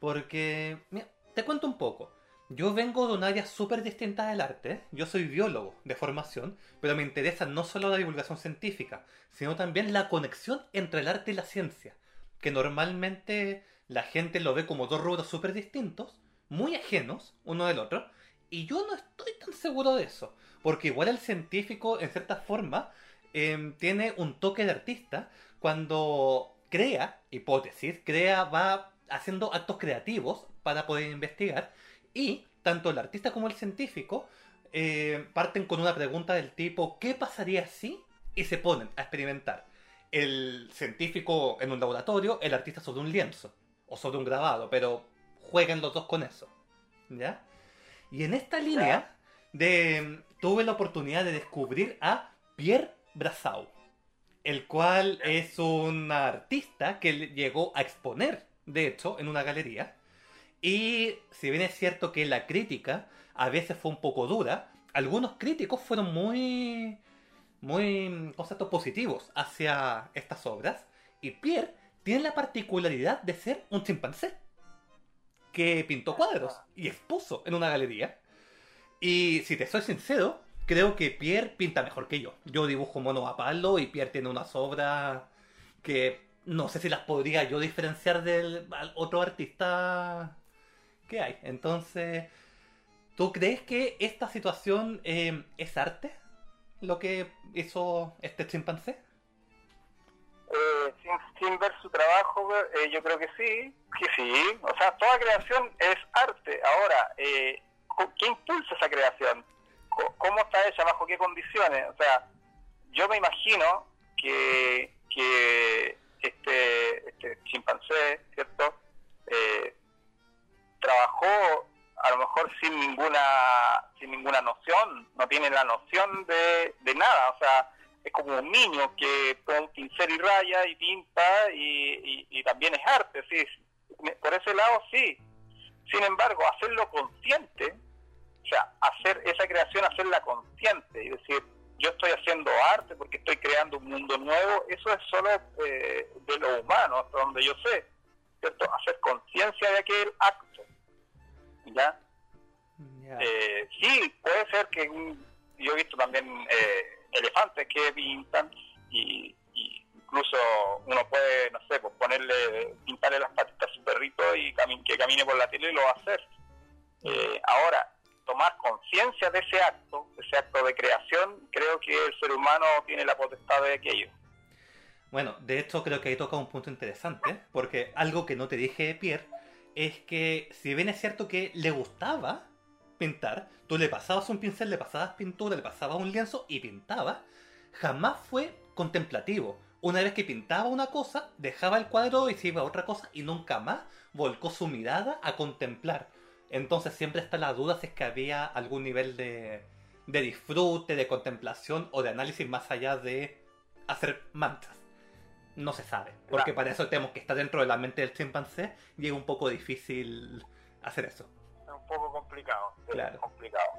Porque, mira, te cuento un poco. Yo vengo de un área súper distinta del arte. Yo soy biólogo de formación, pero me interesa no solo la divulgación científica, sino también la conexión entre el arte y la ciencia que normalmente la gente lo ve como dos rubros súper distintos, muy ajenos uno del otro, y yo no estoy tan seguro de eso, porque igual el científico, en cierta forma, em, tiene un toque de artista cuando crea hipótesis, crea, va haciendo actos creativos para poder investigar, y tanto el artista como el científico eh, parten con una pregunta del tipo, ¿qué pasaría si? Y se ponen a experimentar el científico en un laboratorio, el artista sobre un lienzo o sobre un grabado, pero jueguen los dos con eso. ¿Ya? Y en esta línea de, tuve la oportunidad de descubrir a Pierre Brassau, el cual es un artista que llegó a exponer, de hecho, en una galería. Y si bien es cierto que la crítica a veces fue un poco dura, algunos críticos fueron muy muy conceptos positivos hacia estas obras. Y Pierre tiene la particularidad de ser un chimpancé que pintó cuadros y expuso en una galería. Y si te soy sincero, creo que Pierre pinta mejor que yo. Yo dibujo mono a palo y Pierre tiene unas obras que no sé si las podría yo diferenciar del otro artista que hay. Entonces, ¿tú crees que esta situación eh, es arte? lo que hizo este chimpancé? Eh, sin, ver su trabajo, eh, yo creo que sí, que sí. O sea, toda creación es arte. Ahora, eh, ¿qué impulsa esa creación? cómo está hecha, bajo qué condiciones. O sea, yo me imagino que, que este, este chimpancé, ¿cierto? Eh, trabajó a lo mejor sin ninguna sin ninguna noción, no tiene la noción de, de nada, o sea, es como un niño que pone un pincel y raya y pinta y, y, también es arte, sí, por ese lado sí. Sin embargo, hacerlo consciente, o sea, hacer esa creación, hacerla consciente y decir, yo estoy haciendo arte porque estoy creando un mundo nuevo, eso es solo eh, de lo humano, hasta donde yo sé, ¿cierto? Hacer conciencia de aquel acto, ¿ya? Eh, sí, puede ser que yo he visto también eh, elefantes que pintan y, incluso uno puede, no sé, pues ponerle, pintarle las patitas a su perrito y que camine por la tele y lo va a hacer. Eh, ahora, tomar conciencia de ese acto, ese acto de creación, creo que el ser humano tiene la potestad de aquello. Bueno, de hecho creo que ahí toca un punto interesante, porque algo que no te dije, Pierre, es que si bien es cierto que le gustaba pintar, tú le pasabas un pincel, le pasabas pintura, le pasabas un lienzo y pintaba, jamás fue contemplativo. Una vez que pintaba una cosa, dejaba el cuadro y se iba a otra cosa y nunca más volcó su mirada a contemplar. Entonces siempre está la duda si es que había algún nivel de, de disfrute, de contemplación o de análisis más allá de hacer manchas. No se sabe, porque para eso tenemos que estar dentro de la mente del chimpancé y es un poco difícil hacer eso poco complicado. Claro. complicado.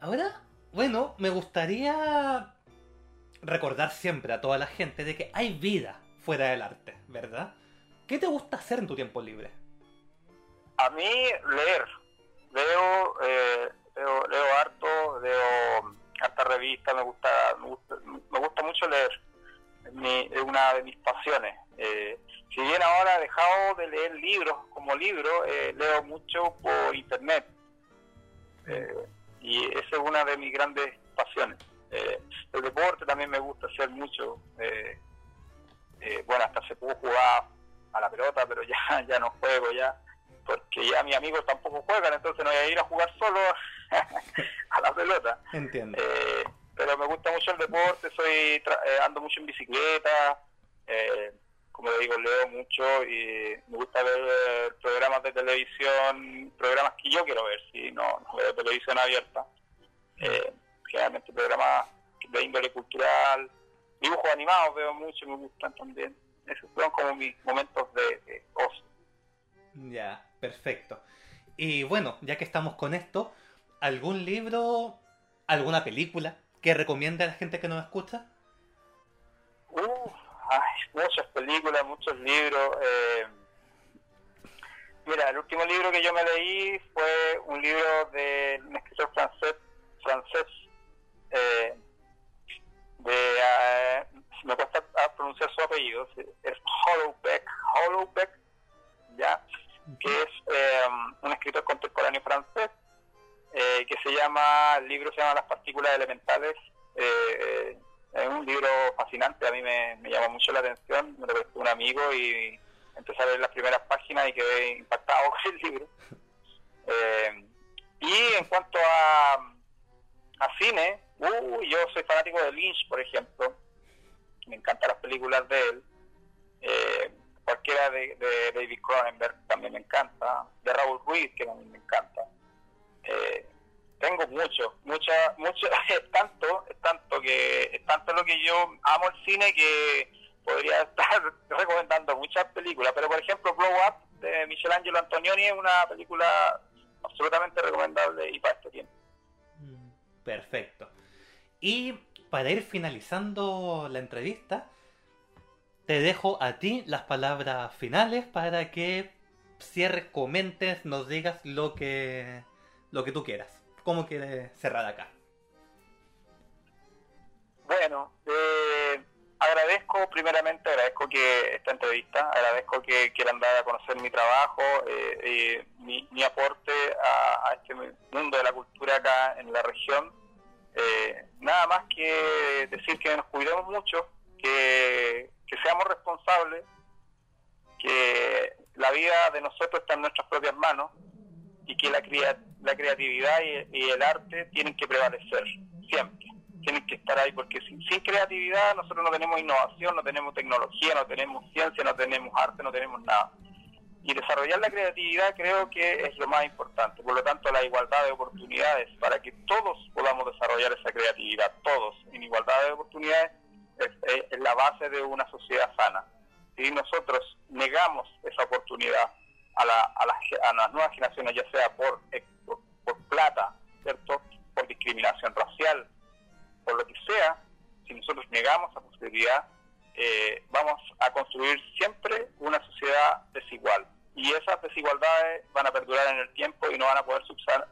Ahora, bueno, me gustaría recordar siempre a toda la gente de que hay vida fuera del arte, ¿verdad? ¿Qué te gusta hacer en tu tiempo libre? A mí leer. Leo, eh, leo, harto, leo harta revista, me gusta, me gusta, mucho leer. Es, una de mis pasiones. Eh, si bien ahora he dejado de leer libros como libros, eh, leo mucho por internet. Eh, y esa es una de mis grandes pasiones. Eh, el deporte también me gusta hacer mucho. bueno, hasta se pudo jugar a la pelota, pero ya, ya no juego ya, porque ya mis amigos tampoco juegan, entonces no voy a ir a jugar solo a la pelota. Entiendo. Pero me gusta mucho el deporte, soy ando mucho en bicicleta. Eh, como digo, leo mucho y me gusta ver eh, programas de televisión, programas que yo quiero ver, si no, no veo televisión abierta. Eh, generalmente programas de índole cultural, dibujos animados veo mucho, me gustan también. Esos son como mis momentos de, de ocio. Ya, perfecto. Y bueno, ya que estamos con esto, ¿algún libro, alguna película que recomiende a la gente que nos escucha? Uf, muchas películas, muchos libros. Eh, mira, el último libro que yo me leí fue un libro de un escritor francés, francés eh, de, eh, me cuesta pronunciar su apellido, es Hollowbeck, Hollowbeck, ya, que es un escritor contemporáneo francés, que se llama, el libro se llama Las partículas elementales. Eh, es un libro fascinante, a mí me, me llama mucho la atención, me lo prestó un amigo y empecé a leer las primeras páginas y quedé impactado con el libro. Eh, y en cuanto a, a cine, uh, yo soy fanático de Lynch, por ejemplo, me encantan las películas de él. Eh, cualquiera de, David Cronenberg también me encanta, de Raúl Ruiz, que también me encanta. Eh, tengo mucho, mucha, mucho, es tanto, es tanto que es tanto lo que yo amo el cine que podría estar recomendando muchas películas, pero por ejemplo Blow Up de Michelangelo Antonioni es una película absolutamente recomendable y para este tiempo. Mm, perfecto. Y para ir finalizando la entrevista, te dejo a ti las palabras finales para que cierres, comentes, nos digas lo que lo que tú quieras. ¿Cómo quiere cerrar acá? Bueno, eh, agradezco, primeramente agradezco que esta entrevista, agradezco que quieran dar a conocer mi trabajo, eh, mi, aporte a, este mundo de la cultura acá en la región. Eh, nada más que decir que nos cuidemos mucho, que, que seamos responsables, que la vida de nosotros está en nuestras propias manos y que la, la creatividad y, el arte tienen que prevalecer, siempre. Tienen que estar ahí, porque sin, sin creatividad nosotros no tenemos innovación, no tenemos tecnología, no tenemos ciencia, no tenemos arte, no tenemos nada. Y desarrollar la creatividad creo que es lo más importante. Por lo tanto, la igualdad de oportunidades, para que todos podamos desarrollar esa creatividad, todos, en igualdad de oportunidades, es, la base de una sociedad sana. Si nosotros negamos esa oportunidad a, la, a, las, a las nuevas generaciones, ya sea por, eh, por, plata, ¿cierto? por discriminación racial, por lo que sea, si nosotros negamos esa posibilidad, eh, vamos a construir siempre una sociedad desigual. Y esas desigualdades van a perdurar en el tiempo y no van a poder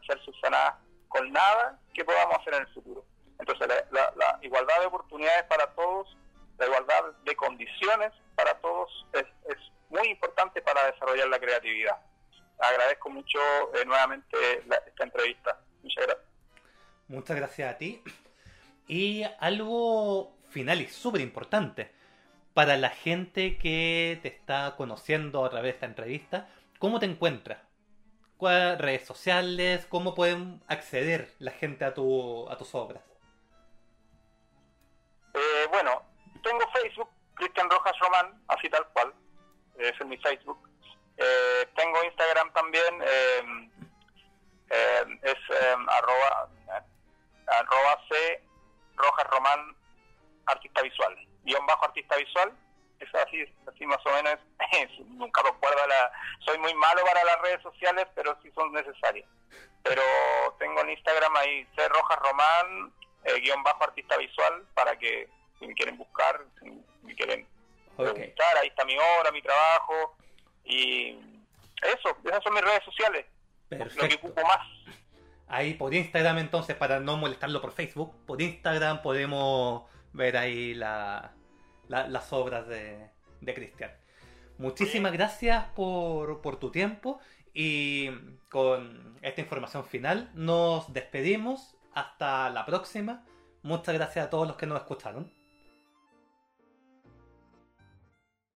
ser subsanadas con nada que podamos hacer en el futuro. Entonces, la, igualdad de oportunidades para todos, la igualdad de condiciones para todos es, muy importante para desarrollar la creatividad. Agradezco mucho eh, nuevamente esta entrevista. Muchas gracias. Muchas gracias a ti. Y algo final y súper importante para la gente que te está conociendo a través de esta entrevista, ¿cómo te encuentras? ¿Cuáles redes sociales? ¿Cómo pueden acceder la gente a, tu, a tus obras? Eh, bueno, tengo Facebook, Cristian Rojas Román, así tal cual. Ese es mi Facebook. Eh, tengo Instagram también, em, em, es em, arroba, arroba C Rojas Román Artista Visual. Guión bajo Artista Visual. Es así, así más o menos. nunca recuerdo la. Soy muy malo para las redes sociales, pero sí son necesarias. Pero tengo en Instagram ahí C Rojas Román eh, guion bajo artista visual para que si me quieren buscar, si me quieren preguntar, ahí está mi obra, mi trabajo y eso, esas son mis redes sociales. Perfecto. Lo que ocupo más. Ahí por Instagram entonces, para no molestarlo por Facebook, por Instagram podemos ver ahí la, las obras de, de Cristian. Muchísimas gracias por, por tu tiempo y con esta información final nos despedimos hasta la próxima. Muchas gracias a todos los que nos escucharon.